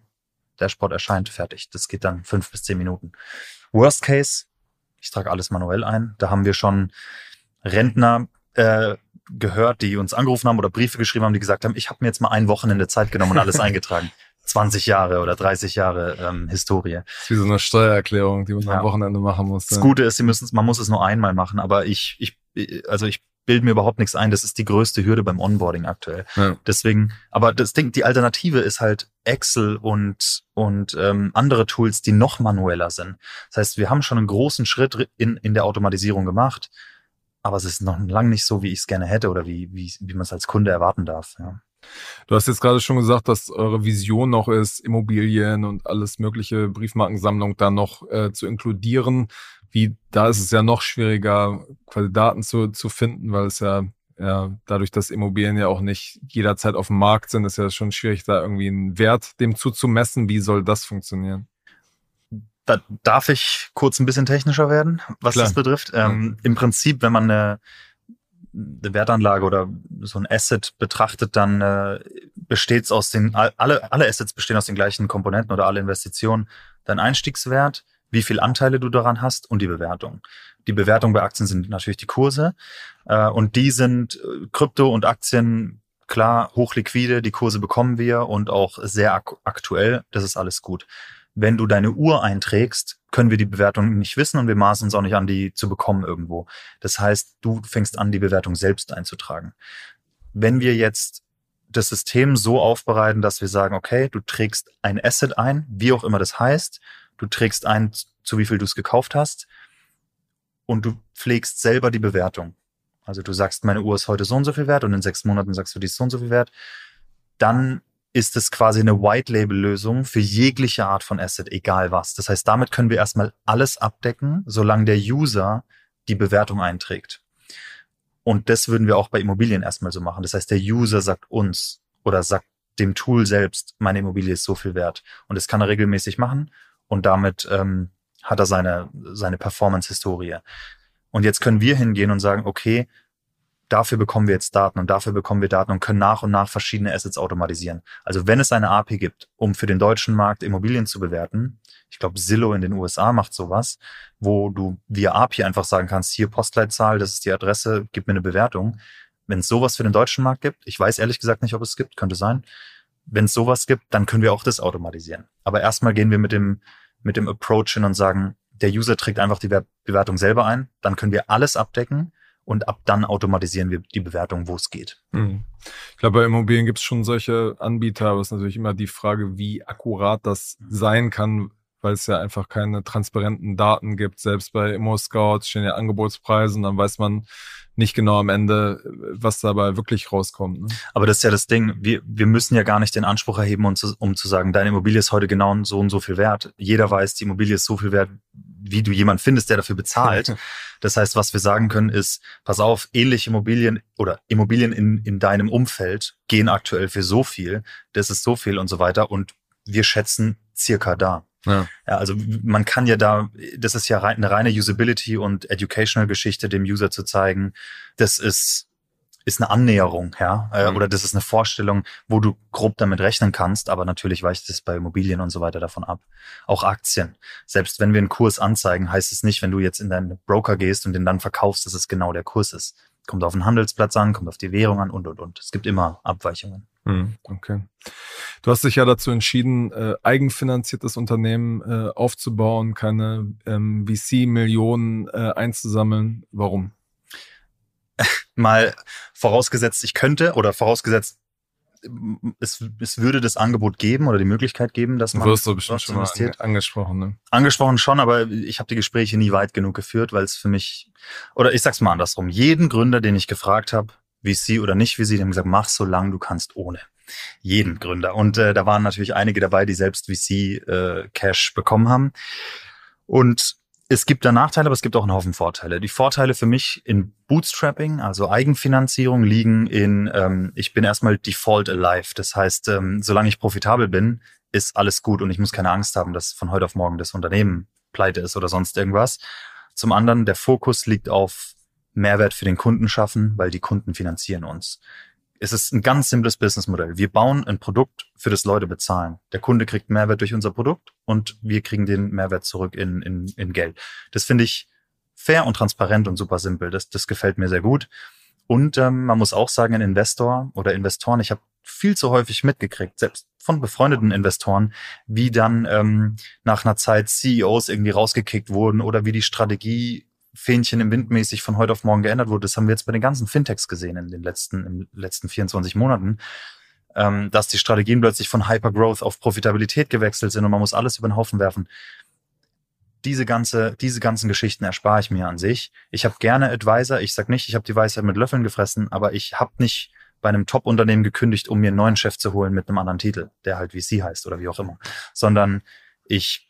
Dashboard erscheint, fertig. Das geht dann fünf bis zehn Minuten. Worst Case, ich trage alles manuell ein. Da haben wir schon Rentner äh, gehört, die uns angerufen haben oder Briefe geschrieben haben, die gesagt haben, ich habe mir jetzt mal ein Wochenende Zeit genommen und alles *laughs* eingetragen. 20 Jahre oder 30 Jahre ähm, Historie. Das ist wie so eine Steuererklärung, die man ja. am Wochenende machen muss. Das Gute ist, sie müssen, man muss es nur einmal machen, aber ich, ich, also ich bilde mir überhaupt nichts ein. Das ist die größte Hürde beim Onboarding aktuell. Ja. Deswegen, aber das Ding, die Alternative ist halt Excel und und ähm, andere Tools, die noch manueller sind. Das heißt, wir haben schon einen großen Schritt in in der Automatisierung gemacht, aber es ist noch lang nicht so, wie ich es gerne hätte oder wie wie wie man es als Kunde erwarten darf. Ja. Du hast jetzt gerade schon gesagt, dass eure Vision noch ist, Immobilien und alles mögliche Briefmarkensammlung da noch äh, zu inkludieren. Wie, da ist es ja noch schwieriger, quasi Daten zu, zu finden, weil es ja, ja, dadurch, dass Immobilien ja auch nicht jederzeit auf dem Markt sind, ist ja schon schwierig, da irgendwie einen Wert dem zuzumessen. Wie soll das funktionieren? Da darf ich kurz ein bisschen technischer werden, was Klar. das betrifft. Ähm, Im Prinzip, wenn man eine eine Wertanlage oder so ein Asset betrachtet, dann äh, besteht es aus den, alle, alle Assets bestehen aus den gleichen Komponenten oder alle Investitionen. Dein Einstiegswert, wie viel Anteile du daran hast und die Bewertung. Die Bewertung bei Aktien sind natürlich die Kurse äh, und die sind äh, Krypto und Aktien klar hochliquide, die Kurse bekommen wir und auch sehr ak aktuell, das ist alles gut. Wenn du deine Uhr einträgst, können wir die Bewertung nicht wissen und wir maßen uns auch nicht an, die zu bekommen irgendwo. Das heißt, du fängst an, die Bewertung selbst einzutragen. Wenn wir jetzt das System so aufbereiten, dass wir sagen, okay, du trägst ein Asset ein, wie auch immer das heißt, du trägst ein, zu wie viel du es gekauft hast und du pflegst selber die Bewertung. Also du sagst, meine Uhr ist heute so und so viel wert und in sechs Monaten sagst du, die ist so und so viel wert. Dann ist es quasi eine White-Label-Lösung für jegliche Art von Asset, egal was. Das heißt, damit können wir erstmal alles abdecken, solange der User die Bewertung einträgt. Und das würden wir auch bei Immobilien erstmal so machen. Das heißt, der User sagt uns oder sagt dem Tool selbst, meine Immobilie ist so viel wert. Und das kann er regelmäßig machen und damit ähm, hat er seine, seine Performance-Historie. Und jetzt können wir hingehen und sagen, okay, dafür bekommen wir jetzt Daten und dafür bekommen wir Daten und können nach und nach verschiedene Assets automatisieren. Also wenn es eine API gibt, um für den deutschen Markt Immobilien zu bewerten, ich glaube Zillow in den USA macht sowas, wo du via API einfach sagen kannst, hier Postleitzahl, das ist die Adresse, gib mir eine Bewertung. Wenn es sowas für den deutschen Markt gibt, ich weiß ehrlich gesagt nicht, ob es gibt, könnte sein. Wenn es sowas gibt, dann können wir auch das automatisieren. Aber erstmal gehen wir mit dem, mit dem Approach hin und sagen, der User trägt einfach die Bewertung selber ein, dann können wir alles abdecken und ab dann automatisieren wir die Bewertung, wo es geht. Mhm. Ich glaube, bei Immobilien gibt es schon solche Anbieter, aber es ist natürlich immer die Frage, wie akkurat das sein kann, weil es ja einfach keine transparenten Daten gibt. Selbst bei Immo-Scout stehen ja Angebotspreise und dann weiß man nicht genau am Ende, was dabei wirklich rauskommt. Ne? Aber das ist ja das Ding, wir, wir müssen ja gar nicht den Anspruch erheben, um zu, um zu sagen, deine Immobilie ist heute genau so und so viel wert. Jeder weiß, die Immobilie ist so viel wert, wie du jemand findest, der dafür bezahlt. *laughs* Das heißt, was wir sagen können, ist, pass auf, ähnliche Immobilien oder Immobilien in, in deinem Umfeld gehen aktuell für so viel, das ist so viel und so weiter und wir schätzen circa da. Ja. ja. also man kann ja da, das ist ja eine reine Usability und Educational Geschichte dem User zu zeigen. Das ist ist eine Annäherung, ja, äh, mhm. oder das ist eine Vorstellung, wo du grob damit rechnen kannst, aber natürlich weicht es bei Immobilien und so weiter davon ab. Auch Aktien. Selbst wenn wir einen Kurs anzeigen, heißt es nicht, wenn du jetzt in deinen Broker gehst und den dann verkaufst, dass es genau der Kurs ist. Kommt auf den Handelsplatz an, kommt auf die Währung an und und und. Es gibt immer Abweichungen. Mhm, okay. Du hast dich ja dazu entschieden, äh, eigenfinanziertes Unternehmen äh, aufzubauen, keine ähm, VC-Millionen äh, einzusammeln. Warum? *laughs* mal vorausgesetzt, ich könnte oder vorausgesetzt, es, es würde das Angebot geben oder die Möglichkeit geben, dass man. Wirst du bestimmt schon mal angesprochen, ne? Angesprochen schon, aber ich habe die Gespräche nie weit genug geführt, weil es für mich, oder ich sag's mal andersrum, jeden Gründer, den ich gefragt habe, VC oder nicht VC, die haben gesagt, mach so lange du kannst ohne. Jeden Gründer. Und äh, da waren natürlich einige dabei, die selbst VC-Cash äh, bekommen haben. Und es gibt da Nachteile, aber es gibt auch einen Haufen Vorteile. Die Vorteile für mich in Bootstrapping, also Eigenfinanzierung, liegen in, ähm, ich bin erstmal default alive. Das heißt, ähm, solange ich profitabel bin, ist alles gut und ich muss keine Angst haben, dass von heute auf morgen das Unternehmen pleite ist oder sonst irgendwas. Zum anderen, der Fokus liegt auf Mehrwert für den Kunden schaffen, weil die Kunden finanzieren uns es ist ein ganz simples Businessmodell. Wir bauen ein Produkt, für das Leute bezahlen. Der Kunde kriegt Mehrwert durch unser Produkt und wir kriegen den Mehrwert zurück in, in, in Geld. Das finde ich fair und transparent und super simpel. Das, das gefällt mir sehr gut. Und ähm, man muss auch sagen, ein Investor oder Investoren, ich habe viel zu häufig mitgekriegt, selbst von befreundeten Investoren, wie dann ähm, nach einer Zeit CEOs irgendwie rausgekickt wurden oder wie die Strategie Fähnchen im Wind mäßig von heute auf morgen geändert wurde. Das haben wir jetzt bei den ganzen Fintechs gesehen in den letzten, in den letzten 24 Monaten, ähm, dass die Strategien plötzlich von Hypergrowth auf Profitabilität gewechselt sind und man muss alles über den Haufen werfen. Diese ganze, diese ganzen Geschichten erspare ich mir an sich. Ich habe gerne Advisor. Ich sag nicht, ich habe die Weisheit mit Löffeln gefressen, aber ich habe nicht bei einem Top-Unternehmen gekündigt, um mir einen neuen Chef zu holen mit einem anderen Titel, der halt wie sie heißt oder wie auch immer, sondern ich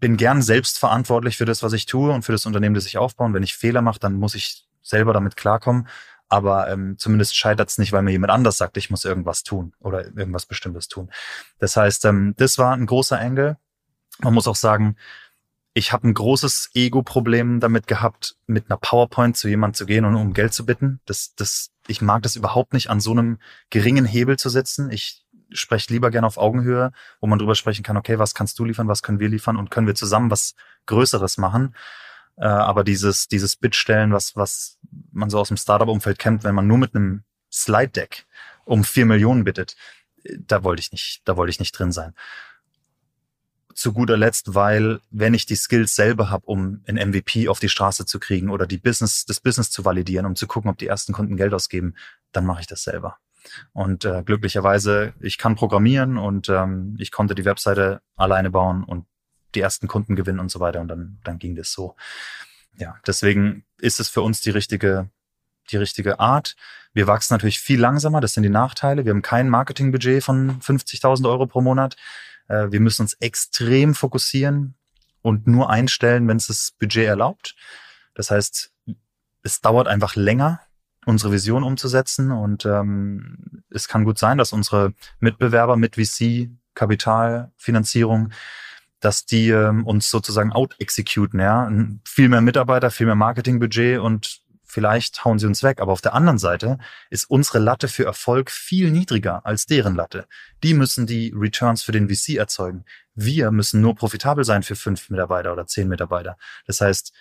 bin gern selbst verantwortlich für das, was ich tue und für das Unternehmen, das ich aufbaue. Und wenn ich Fehler mache, dann muss ich selber damit klarkommen. Aber ähm, zumindest scheitert es nicht, weil mir jemand anders sagt, ich muss irgendwas tun oder irgendwas Bestimmtes tun. Das heißt, ähm, das war ein großer Engel. Man muss auch sagen, ich habe ein großes Ego-Problem damit gehabt, mit einer PowerPoint zu jemand zu gehen und um Geld zu bitten. Das, das, ich mag das überhaupt nicht, an so einem geringen Hebel zu sitzen. Ich spreche lieber gerne auf Augenhöhe, wo man drüber sprechen kann, okay, was kannst du liefern, was können wir liefern und können wir zusammen was Größeres machen. Äh, aber dieses, dieses Bittstellen, was, was man so aus dem Startup-Umfeld kennt, wenn man nur mit einem Slide-Deck um vier Millionen bittet, da wollte ich nicht, da wollte ich nicht drin sein. Zu guter Letzt, weil wenn ich die Skills selber habe, um ein MVP auf die Straße zu kriegen oder die Business, das Business zu validieren, um zu gucken, ob die ersten Kunden Geld ausgeben, dann mache ich das selber. Und äh, glücklicherweise, ich kann programmieren und ähm, ich konnte die Webseite alleine bauen und die ersten Kunden gewinnen und so weiter. Und dann, dann ging das so. Ja, deswegen ist es für uns die richtige, die richtige Art. Wir wachsen natürlich viel langsamer. Das sind die Nachteile. Wir haben kein Marketingbudget von 50.000 Euro pro Monat. Äh, wir müssen uns extrem fokussieren und nur einstellen, wenn es das Budget erlaubt. Das heißt, es dauert einfach länger, unsere Vision umzusetzen. Und ähm, es kann gut sein, dass unsere Mitbewerber mit VC, Kapitalfinanzierung, dass die ähm, uns sozusagen out-executen, ja. Viel mehr Mitarbeiter, viel mehr Marketingbudget und vielleicht hauen sie uns weg. Aber auf der anderen Seite ist unsere Latte für Erfolg viel niedriger als deren Latte. Die müssen die Returns für den VC erzeugen. Wir müssen nur profitabel sein für fünf Mitarbeiter oder zehn Mitarbeiter. Das heißt,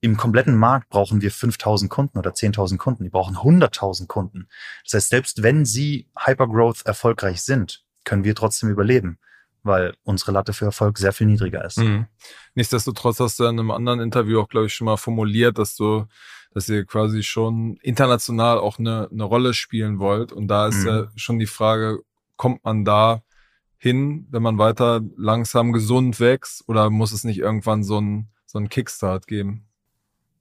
im kompletten Markt brauchen wir 5000 Kunden oder 10.000 Kunden. Die brauchen 100.000 Kunden. Das heißt, selbst wenn sie Hypergrowth erfolgreich sind, können wir trotzdem überleben, weil unsere Latte für Erfolg sehr viel niedriger ist. Mhm. Nichtsdestotrotz hast du in einem anderen Interview auch, glaube ich, schon mal formuliert, dass du, dass ihr quasi schon international auch eine, eine Rolle spielen wollt. Und da ist mhm. ja schon die Frage, kommt man da hin, wenn man weiter langsam gesund wächst, oder muss es nicht irgendwann so ein, so ein Kickstart geben?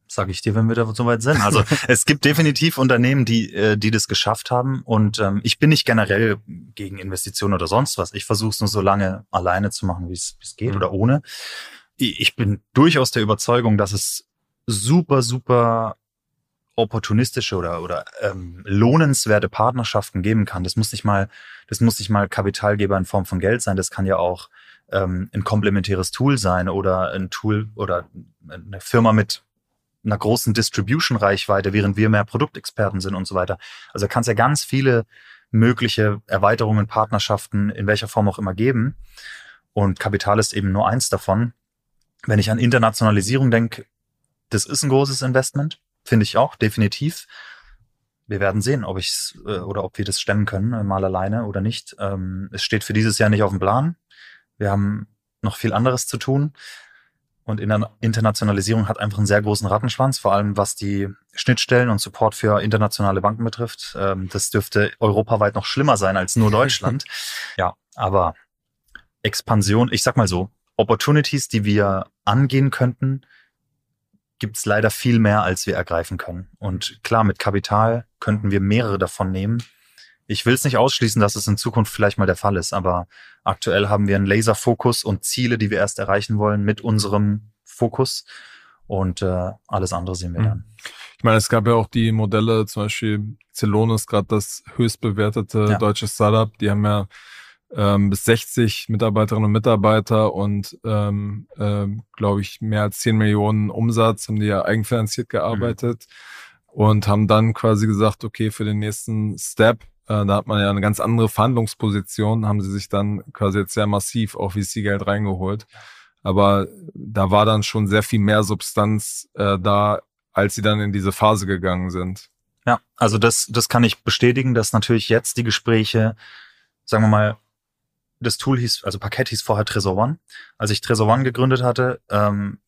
Sage ich dir, wenn wir da so weit sind. Also *laughs* es gibt definitiv Unternehmen, die, äh, die das geschafft haben. Und ähm, ich bin nicht generell gegen Investitionen oder sonst was. Ich versuche es nur so lange alleine zu machen, wie es geht mhm. oder ohne. Ich bin durchaus der Überzeugung, dass es super, super opportunistische oder oder ähm, lohnenswerte Partnerschaften geben kann. Das muss nicht mal, das muss nicht mal Kapitalgeber in Form von Geld sein. Das kann ja auch ähm, ein komplementäres Tool sein oder ein Tool oder eine Firma mit einer großen Distribution-Reichweite, während wir mehr Produktexperten sind und so weiter. Also kann es ja ganz viele mögliche Erweiterungen, Partnerschaften, in welcher Form auch immer geben. Und Kapital ist eben nur eins davon. Wenn ich an Internationalisierung denke, das ist ein großes Investment, finde ich auch, definitiv. Wir werden sehen, ob ich äh, oder ob wir das stemmen können, äh, mal alleine oder nicht. Ähm, es steht für dieses Jahr nicht auf dem Plan. Wir haben noch viel anderes zu tun. Und in der Internationalisierung hat einfach einen sehr großen Rattenschwanz, vor allem was die Schnittstellen und Support für internationale Banken betrifft. Ähm, das dürfte europaweit noch schlimmer sein als nur Deutschland. ja, aber Expansion, ich sag mal so, Opportunities, die wir angehen könnten, gibt es leider viel mehr, als wir ergreifen können. Und klar, mit Kapital könnten wir mehrere davon nehmen. Ich will es nicht ausschließen, dass es in Zukunft vielleicht mal der Fall ist, aber aktuell haben wir einen Laserfokus und Ziele, die wir erst erreichen wollen mit unserem Fokus. Und äh, alles andere sehen wir mhm. dann. Ich meine, es gab ja auch die Modelle, zum Beispiel Celonis, gerade das höchst bewertete ja. deutsche Startup, die haben ja ähm, bis 60 Mitarbeiterinnen und Mitarbeiter und ähm, äh, glaube ich mehr als 10 Millionen Umsatz, haben die ja eigenfinanziert gearbeitet mhm. und haben dann quasi gesagt, okay, für den nächsten Step, äh, da hat man ja eine ganz andere Verhandlungsposition, haben sie sich dann quasi jetzt sehr massiv auch VC-Geld reingeholt. Aber da war dann schon sehr viel mehr Substanz äh, da, als sie dann in diese Phase gegangen sind. Ja, also das, das kann ich bestätigen, dass natürlich jetzt die Gespräche, sagen wir mal, das Tool hieß, also Parkett hieß vorher Tresor One. Als ich Tresor One gegründet hatte, ähm,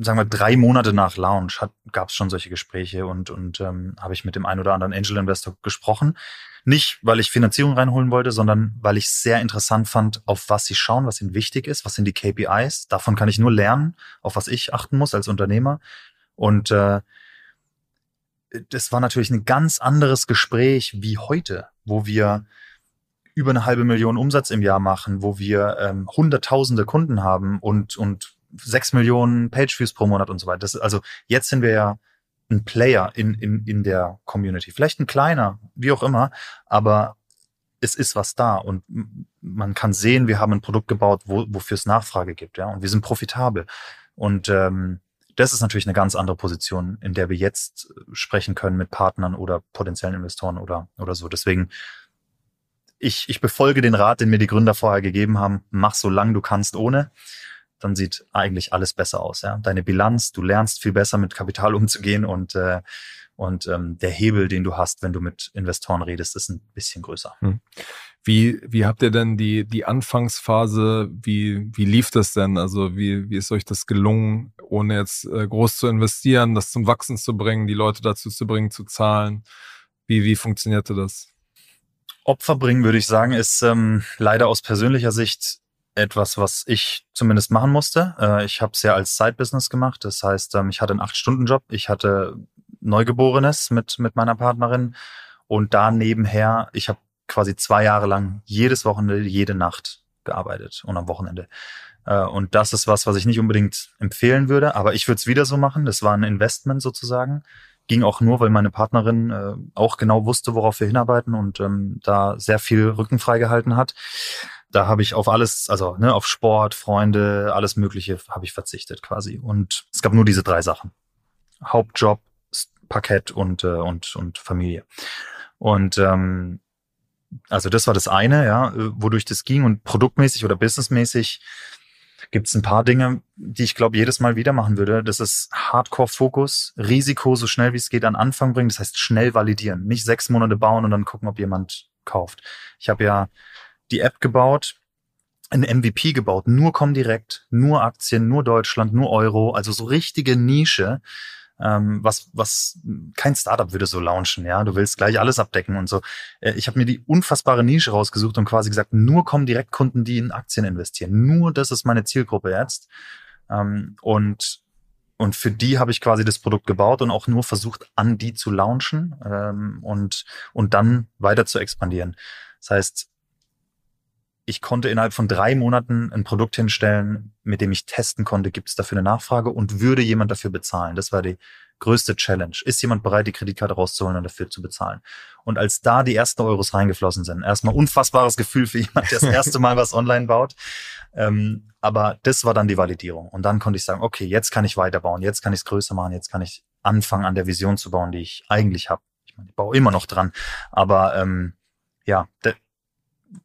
sagen wir drei Monate nach Launch, gab es schon solche Gespräche und, und ähm, habe ich mit dem einen oder anderen Angel Investor gesprochen. Nicht, weil ich Finanzierung reinholen wollte, sondern weil ich sehr interessant fand, auf was sie schauen, was ihnen wichtig ist, was sind die KPIs. Davon kann ich nur lernen, auf was ich achten muss als Unternehmer. Und äh, das war natürlich ein ganz anderes Gespräch wie heute, wo wir über eine halbe Million Umsatz im Jahr machen, wo wir ähm, hunderttausende Kunden haben und, und sechs Millionen Pageviews pro Monat und so weiter. Das, also jetzt sind wir ja ein Player in, in, in der Community. Vielleicht ein kleiner, wie auch immer, aber es ist was da und man kann sehen, wir haben ein Produkt gebaut, wo, wofür es Nachfrage gibt, ja, und wir sind profitabel. Und ähm, das ist natürlich eine ganz andere Position, in der wir jetzt sprechen können mit Partnern oder potenziellen Investoren oder, oder so. Deswegen ich, ich befolge den Rat, den mir die Gründer vorher gegeben haben. Mach so lang du kannst ohne. Dann sieht eigentlich alles besser aus. Ja? Deine Bilanz, du lernst viel besser mit Kapital *laughs* umzugehen und äh, und ähm, der Hebel, den du hast, wenn du mit Investoren redest, ist ein bisschen größer. Hm. Wie, wie habt ihr denn die, die Anfangsphase, wie, wie lief das denn? Also wie, wie ist euch das gelungen, ohne jetzt äh, groß zu investieren, das zum Wachsen zu bringen, die Leute dazu zu bringen, zu zahlen? Wie, wie funktionierte das? Opfer bringen, würde ich sagen, ist ähm, leider aus persönlicher Sicht etwas, was ich zumindest machen musste. Äh, ich habe es ja als Side-Business gemacht. Das heißt, ähm, ich hatte einen Acht-Stunden-Job. Ich hatte Neugeborenes mit, mit meiner Partnerin. Und da nebenher, ich habe quasi zwei Jahre lang jedes Wochenende, jede Nacht gearbeitet und am Wochenende. Äh, und das ist was, was ich nicht unbedingt empfehlen würde, aber ich würde es wieder so machen. Das war ein Investment sozusagen ging auch nur, weil meine Partnerin äh, auch genau wusste, worauf wir hinarbeiten und ähm, da sehr viel Rücken freigehalten hat. Da habe ich auf alles, also ne, auf Sport, Freunde, alles Mögliche habe ich verzichtet quasi. Und es gab nur diese drei Sachen: Hauptjob, Parkett und äh, und und Familie. Und ähm, also das war das eine, ja, äh, wodurch das ging und produktmäßig oder businessmäßig gibt es ein paar Dinge, die ich glaube jedes Mal wieder machen würde. Das ist Hardcore-Fokus, Risiko so schnell wie es geht an Anfang bringen. Das heißt schnell validieren, nicht sechs Monate bauen und dann gucken, ob jemand kauft. Ich habe ja die App gebaut, ein MVP gebaut, nur Comdirect, nur Aktien, nur Deutschland, nur Euro, also so richtige Nische ähm, was, was kein Startup würde so launchen, ja. Du willst gleich alles abdecken und so. Äh, ich habe mir die unfassbare Nische rausgesucht und quasi gesagt, nur kommen direkt Kunden, die in Aktien investieren. Nur das ist meine Zielgruppe jetzt. Ähm, und und für die habe ich quasi das Produkt gebaut und auch nur versucht, an die zu launchen ähm, und, und dann weiter zu expandieren. Das heißt, ich konnte innerhalb von drei Monaten ein Produkt hinstellen, mit dem ich testen konnte, gibt es dafür eine Nachfrage und würde jemand dafür bezahlen. Das war die größte Challenge. Ist jemand bereit, die Kreditkarte rauszuholen und dafür zu bezahlen? Und als da die ersten Euros reingeflossen sind, erstmal unfassbares Gefühl für *laughs* jemand, der das erste Mal was online baut. Ähm, aber das war dann die Validierung. Und dann konnte ich sagen, okay, jetzt kann ich weiterbauen, jetzt kann ich es größer machen, jetzt kann ich anfangen, an der Vision zu bauen, die ich eigentlich habe. Ich meine, ich baue immer noch dran. Aber ähm, ja,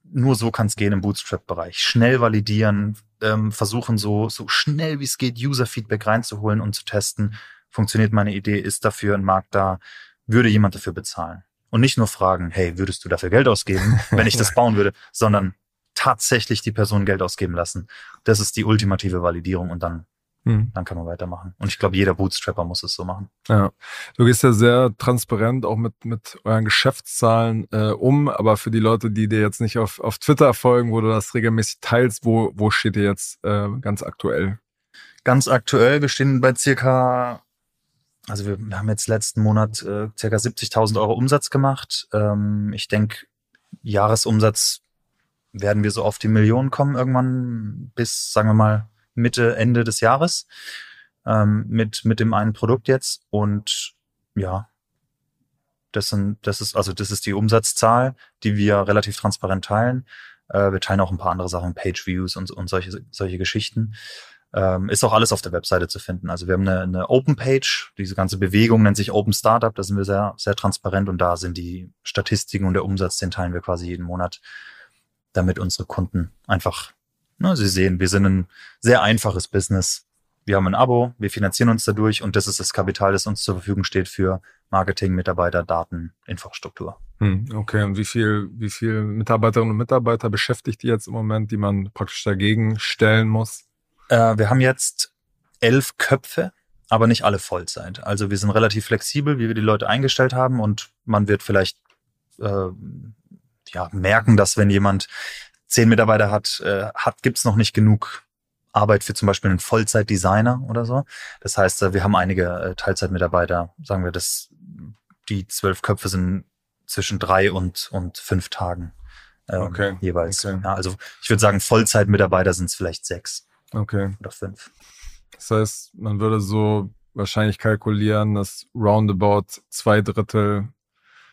nur so kann es gehen im Bootstrap-Bereich. Schnell validieren, ähm, versuchen so, so schnell wie es geht User-Feedback reinzuholen und zu testen. Funktioniert meine Idee? Ist dafür ein Markt da? Würde jemand dafür bezahlen? Und nicht nur fragen, hey, würdest du dafür Geld ausgeben, *laughs* wenn ich das bauen würde, sondern tatsächlich die Person Geld ausgeben lassen. Das ist die ultimative Validierung und dann hm. Dann kann man weitermachen. Und ich glaube, jeder Bootstrapper muss es so machen. Ja. Du gehst ja sehr transparent auch mit, mit euren Geschäftszahlen äh, um, aber für die Leute, die dir jetzt nicht auf, auf Twitter folgen, wo du das regelmäßig teilst, wo, wo steht ihr jetzt äh, ganz aktuell? Ganz aktuell, wir stehen bei circa Also wir, wir haben jetzt letzten Monat äh, ca. 70.000 Euro Umsatz gemacht. Ähm, ich denke, Jahresumsatz werden wir so auf die Millionen kommen irgendwann bis, sagen wir mal, Mitte, Ende des Jahres ähm, mit, mit dem einen Produkt jetzt. Und ja, das sind, das ist, also das ist die Umsatzzahl, die wir relativ transparent teilen. Äh, wir teilen auch ein paar andere Sachen, Page Views und, und solche, solche Geschichten. Ähm, ist auch alles auf der Webseite zu finden. Also wir haben eine, eine Open Page, diese ganze Bewegung nennt sich Open Startup, da sind wir sehr, sehr transparent und da sind die Statistiken und der Umsatz, den teilen wir quasi jeden Monat, damit unsere Kunden einfach, ne, sie sehen, wir sind ein sehr einfaches Business. Wir haben ein Abo, wir finanzieren uns dadurch und das ist das Kapital, das uns zur Verfügung steht für Marketing, Mitarbeiter, Daten, Infrastruktur. Hm, okay, und wie viel, wie viel Mitarbeiterinnen und Mitarbeiter beschäftigt ihr jetzt im Moment, die man praktisch dagegen stellen muss? Äh, wir haben jetzt elf Köpfe, aber nicht alle Vollzeit. Also wir sind relativ flexibel, wie wir die Leute eingestellt haben und man wird vielleicht äh, ja, merken, dass wenn jemand zehn Mitarbeiter hat, äh, hat gibt's noch nicht genug Arbeit für zum Beispiel einen Vollzeitdesigner oder so. Das heißt, äh, wir haben einige äh, Teilzeitmitarbeiter, sagen wir, dass die zwölf Köpfe sind zwischen drei und, und fünf Tagen ähm, okay. jeweils. Okay. Ja, also ich würde sagen, Vollzeitmitarbeiter sind es vielleicht sechs. Okay. Oder fünf. Das heißt, man würde so wahrscheinlich kalkulieren, dass roundabout zwei Drittel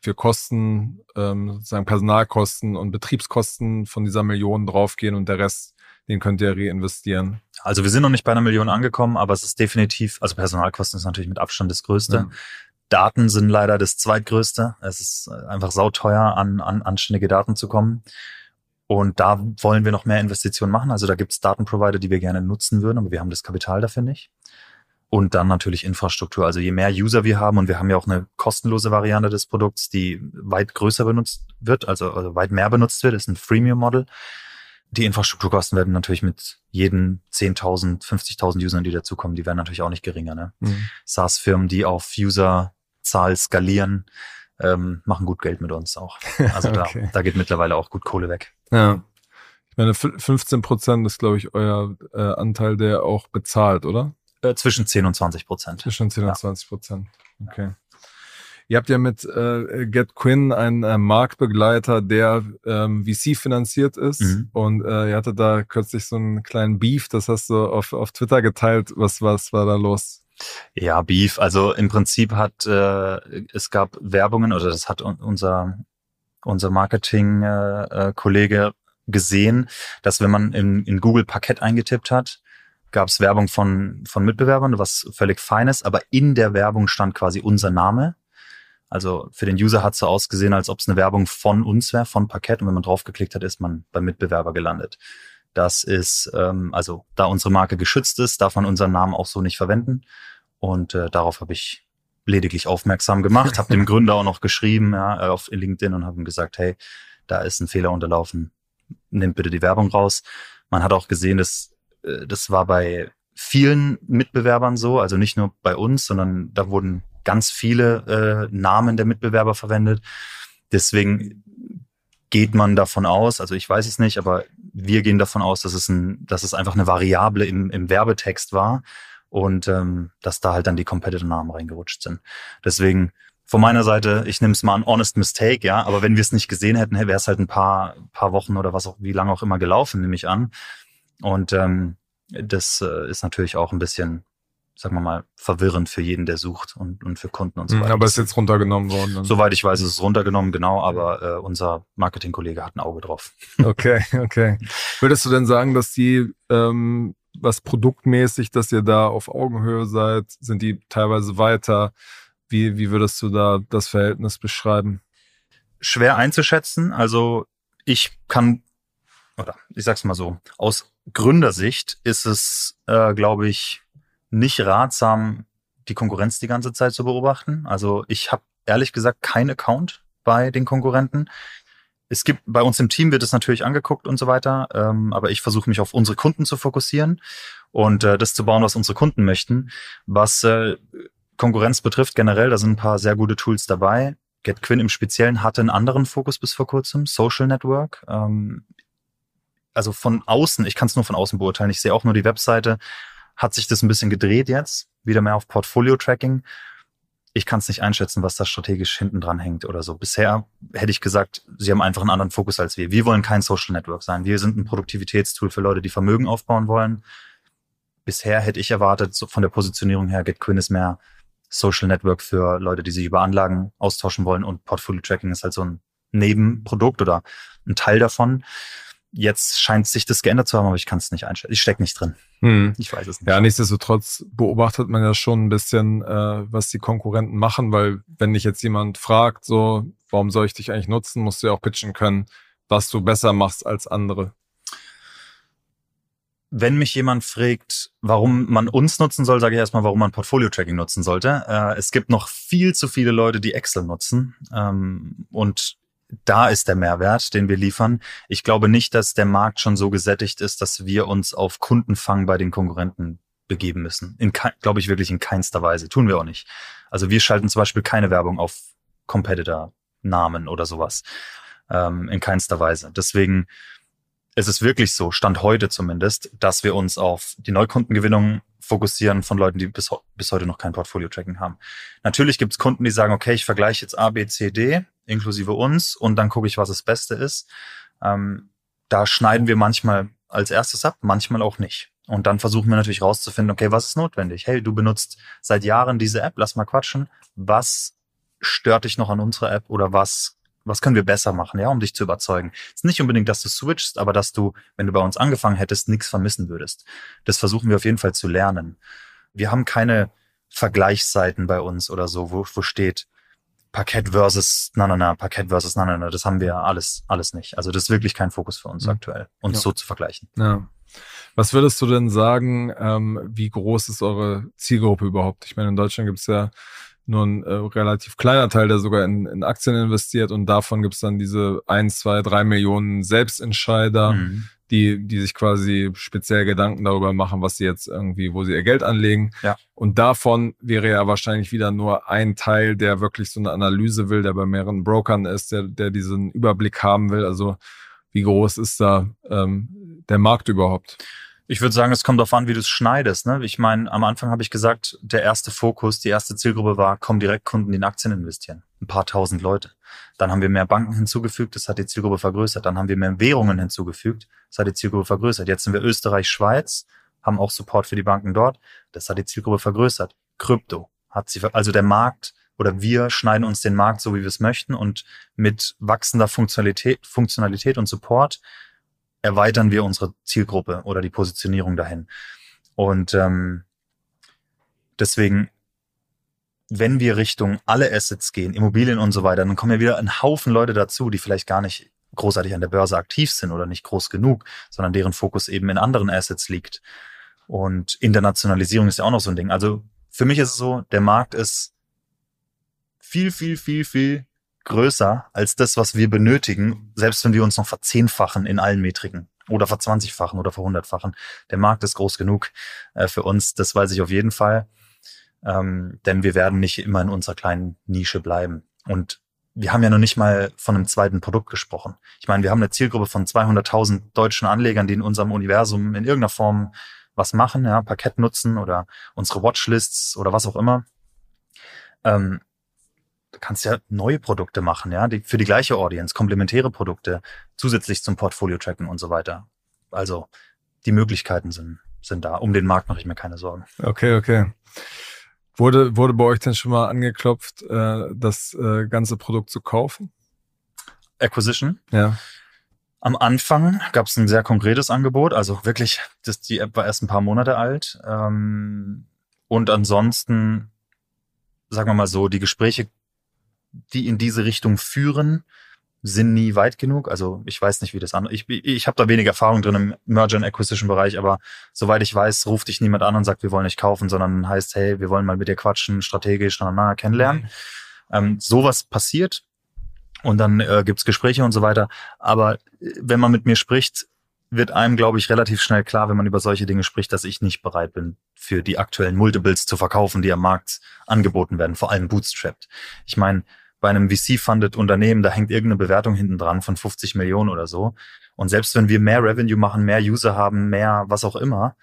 für Kosten, ähm, sozusagen Personalkosten und Betriebskosten von dieser Million draufgehen und der Rest, den könnt ihr reinvestieren. Also wir sind noch nicht bei einer Million angekommen, aber es ist definitiv, also Personalkosten ist natürlich mit Abstand das Größte. Ja. Daten sind leider das zweitgrößte. Es ist einfach sauteuer, an, an anständige Daten zu kommen. Und da wollen wir noch mehr Investitionen machen. Also da gibt es Datenprovider, die wir gerne nutzen würden, aber wir haben das Kapital dafür nicht. Und dann natürlich Infrastruktur. Also je mehr User wir haben, und wir haben ja auch eine kostenlose Variante des Produkts, die weit größer benutzt wird, also, also weit mehr benutzt wird, ist ein Freemium-Model. Die Infrastrukturkosten werden natürlich mit jeden 10.000, 50.000 Usern, die dazukommen, die werden natürlich auch nicht geringer. Ne? Mhm. SaaS-Firmen, die auf Userzahl skalieren, ähm, machen gut Geld mit uns auch. Also *laughs* okay. da, da geht mittlerweile auch gut Kohle weg. Ja. Ich meine, 15 Prozent ist, glaube ich, euer äh, Anteil, der auch bezahlt, oder? Äh, zwischen 10 und 20 Prozent. Zwischen 10 ja. und 20 Prozent. Okay. Ihr habt ja mit äh, Get Quinn einen äh, Marktbegleiter, der ähm, VC finanziert ist. Mhm. Und äh, ihr hattet da kürzlich so einen kleinen Beef, das hast du auf, auf Twitter geteilt. Was, was war da los? Ja, Beef. Also im Prinzip hat äh, es gab Werbungen oder das hat unser unser Marketing-Kollege äh, äh, gesehen, dass wenn man in, in Google Parkett eingetippt hat, gab es Werbung von von Mitbewerbern, was völlig fein ist, aber in der Werbung stand quasi unser Name. Also für den User hat es so ausgesehen, als ob es eine Werbung von uns wäre, von Parkett. Und wenn man draufgeklickt hat, ist man beim Mitbewerber gelandet. Das ist, ähm, also da unsere Marke geschützt ist, darf man unseren Namen auch so nicht verwenden. Und äh, darauf habe ich lediglich aufmerksam gemacht, habe dem *laughs* Gründer auch noch geschrieben ja, auf LinkedIn und habe ihm gesagt, hey, da ist ein Fehler unterlaufen, nimmt bitte die Werbung raus. Man hat auch gesehen, dass äh, das war bei vielen Mitbewerbern so, also nicht nur bei uns, sondern da wurden ganz viele äh, Namen der Mitbewerber verwendet. Deswegen geht man davon aus, also ich weiß es nicht, aber wir gehen davon aus, dass es, ein, dass es einfach eine Variable im, im Werbetext war und ähm, dass da halt dann die Competitor-Namen reingerutscht sind. Deswegen von meiner Seite, ich nehme es mal an honest mistake, ja, aber wenn wir es nicht gesehen hätten, wäre es halt ein paar, paar Wochen oder was auch, wie lange auch immer gelaufen, nehme ich an. Und ähm, das äh, ist natürlich auch ein bisschen, sagen wir mal, verwirrend für jeden, der sucht und, und für Kunden und so mhm, weiter. Aber es ist jetzt runtergenommen worden. Dann. Soweit ich weiß, ist es runtergenommen, genau, aber äh, unser Marketingkollege hat ein Auge drauf. *laughs* Okay, okay. Würdest du denn sagen, dass die ähm, was produktmäßig, dass ihr da auf Augenhöhe seid? Sind die teilweise weiter? Wie, wie würdest du da das Verhältnis beschreiben? Schwer einzuschätzen. Also ich kann, oder ich sag's mal so, aus Gründersicht ist es, äh, glaube ich, nicht ratsam, die Konkurrenz die ganze Zeit zu beobachten. Also ich habe ehrlich gesagt keinen Account bei den Konkurrenten es gibt bei uns im Team wird es natürlich angeguckt und so weiter, ähm, aber ich versuche mich auf unsere Kunden zu fokussieren und äh, das zu bauen, was unsere Kunden möchten. Was äh, Konkurrenz betrifft generell, da sind ein paar sehr gute Tools dabei. GetQuinn im Speziellen hatte einen anderen Fokus bis vor kurzem, Social Network. Ähm, also von außen, ich kann es nur von außen beurteilen. Ich sehe auch nur die Webseite, hat sich das ein bisschen gedreht jetzt, wieder mehr auf Portfolio-Tracking. ich kann es nicht einschätzen, was da strategisch hinten dran hängt oder so. Bisher hätte ich gesagt, sie haben einfach einen anderen Fokus als wir. Wir wollen kein Social Network sein. Wir sind ein Produktivitätstool für Leute, die Vermögen aufbauen wollen. Bisher hätte ich erwartet, so von der Positionierung her, GetQuinn ist mehr Social Network für Leute, die sich über Anlagen austauschen wollen und Portfolio Tracking ist halt so ein Nebenprodukt oder ein Teil davon. Jetzt scheint sich das geändert zu haben, aber ich kann es nicht einschätzen. Ich stecke nicht drin. Hm. Ich weiß es nicht. Ja, nichtsdestotrotz beobachtet man ja schon ein bisschen, äh, was die Konkurrenten machen, weil wenn dich jetzt jemand fragt, so, warum soll ich dich eigentlich nutzen, musst du ja auch pitchen können, was du besser machst als andere. Wenn mich jemand fragt, warum man uns nutzen soll, sage ich erstmal, warum man Portfolio-Tracking nutzen sollte. Äh, es gibt noch viel zu viele Leute, die Excel nutzen. Ähm, und da ist der Mehrwert, den wir liefern. Ich glaube nicht, dass der Markt schon so gesättigt ist, dass wir uns auf Kundenfang bei den Konkurrenten begeben müssen. In, glaube ich wirklich in keinster Weise. Tun wir auch nicht. Also wir schalten zum Beispiel keine Werbung auf Competitor-Namen oder sowas. Ähm, in keinster Weise. Deswegen ist es wirklich so, Stand heute zumindest, dass wir uns auf die Neukundengewinnung fokussieren von Leuten, die bis, bis heute noch kein Portfolio-Tracking haben. Natürlich gibt es Kunden, die sagen, okay, ich vergleiche jetzt A, B, C, D inklusive uns und dann gucke ich, was das Beste ist. Ähm, da schneiden wir manchmal als erstes ab, manchmal auch nicht. Und dann versuchen wir natürlich rauszufinden, okay, was ist notwendig? Hey, du benutzt seit Jahren diese App, lass mal quatschen. Was stört dich noch an unserer App oder was, was können wir besser machen, ja, um dich zu überzeugen? Es ist nicht unbedingt, dass du switchst, aber dass du, wenn du bei uns angefangen hättest, nichts vermissen würdest. Das versuchen wir auf jeden Fall zu lernen. Wir haben keine Vergleichsseiten bei uns oder so, wo, wo steht, Parkett versus na na na, Parkett versus na na na, das haben wir alles alles nicht. Also das ist wirklich kein Fokus für uns mhm. aktuell, uns ja. so zu vergleichen. Ja. Was würdest du denn sagen, ähm, wie groß ist eure Zielgruppe überhaupt? Ich meine, in Deutschland gibt es ja nur ein äh, relativ kleiner Teil, der sogar in, in Aktien investiert und davon gibt es dann diese ein, zwei, drei Millionen Selbstentscheider, mhm die, die sich quasi speziell Gedanken darüber machen, was sie jetzt irgendwie, wo sie ihr Geld anlegen. Ja. Und davon wäre ja wahrscheinlich wieder nur ein Teil, der wirklich so eine Analyse will, der bei mehreren Brokern ist, der, der diesen Überblick haben will. Also wie groß ist da ähm, der Markt überhaupt? Ich würde sagen, es kommt darauf an, wie du es schneidest. Ne? Ich meine, am Anfang habe ich gesagt, der erste Fokus, die erste Zielgruppe war, kommen Direktkunden, die in Aktien investieren. Ein paar tausend Leute. Dann haben wir mehr Banken hinzugefügt, das hat die Zielgruppe vergrößert. Dann haben wir mehr Währungen hinzugefügt, das hat die Zielgruppe vergrößert. Jetzt sind wir Österreich, Schweiz, haben auch Support für die Banken dort, das hat die Zielgruppe vergrößert. Krypto hat sie, also der Markt oder wir schneiden uns den Markt so, wie wir es möchten und mit wachsender Funktionalität, Funktionalität und Support erweitern wir unsere Zielgruppe oder die Positionierung dahin. Und ähm, deswegen, wenn wir Richtung alle Assets gehen, Immobilien und so weiter, dann kommen ja wieder ein Haufen Leute dazu, die vielleicht gar nicht großartig an der Börse aktiv sind oder nicht groß genug, sondern deren Fokus eben in anderen Assets liegt. Und Internationalisierung ist ja auch noch so ein Ding. Also für mich ist es so, der Markt ist viel, viel, viel, viel größer als das, was wir benötigen, selbst wenn wir uns noch verzehnfachen in allen Metriken oder verzwanzigfachen oder verhundertfachen. Der Markt ist groß genug äh, für uns, das weiß ich auf jeden Fall. Ähm, denn wir werden nicht immer in unserer kleinen Nische bleiben. Und wir haben ja noch nicht mal von einem zweiten Produkt gesprochen. Ich meine, wir haben eine Zielgruppe von 200.000 deutschen Anlegern, die in unserem Universum in irgendeiner Form was machen, ja, Parkett nutzen oder unsere Watchlists oder was auch immer. Ähm, kannst ja neue Produkte machen, ja, die, für die gleiche Audience, komplementäre Produkte, zusätzlich zum Portfolio tracken und so weiter. Also die Möglichkeiten sind, sind da. Um den Markt mache ich mir keine Sorgen. Okay, okay. Wurde, wurde bei euch denn schon mal angeklopft, äh, das äh, ganze Produkt zu kaufen? Acquisition? Ja. Am Anfang gab es ein sehr konkretes Angebot, also wirklich, das, die App war erst ein paar Monate alt. Ähm, und ansonsten, sagen wir mal so, die Gespräche die in diese Richtung führen, sind nie weit genug. Also ich weiß nicht, wie das an. Ich, ich habe da wenig Erfahrung drin im Merger and Acquisition Bereich, aber soweit ich weiß, ruft dich niemand an und sagt, wir wollen nicht kaufen, sondern heißt, hey, wir wollen mal mit dir quatschen, strategisch na, kennenlernen. Mhm. Ähm, sowas passiert und dann äh, gibt's Gespräche und so weiter. Aber äh, wenn man mit mir spricht, wird einem, glaube ich, relativ schnell klar, wenn man über solche Dinge spricht, dass ich nicht bereit bin, für die aktuellen Multiples zu verkaufen, die am Markt angeboten werden, vor allem bootstrapped. Ich meine, bei einem VC-funded Unternehmen, da hängt irgendeine Bewertung hinten dran von 50 Millionen oder so. Und selbst wenn wir mehr Revenue machen, mehr User haben, mehr was auch immer,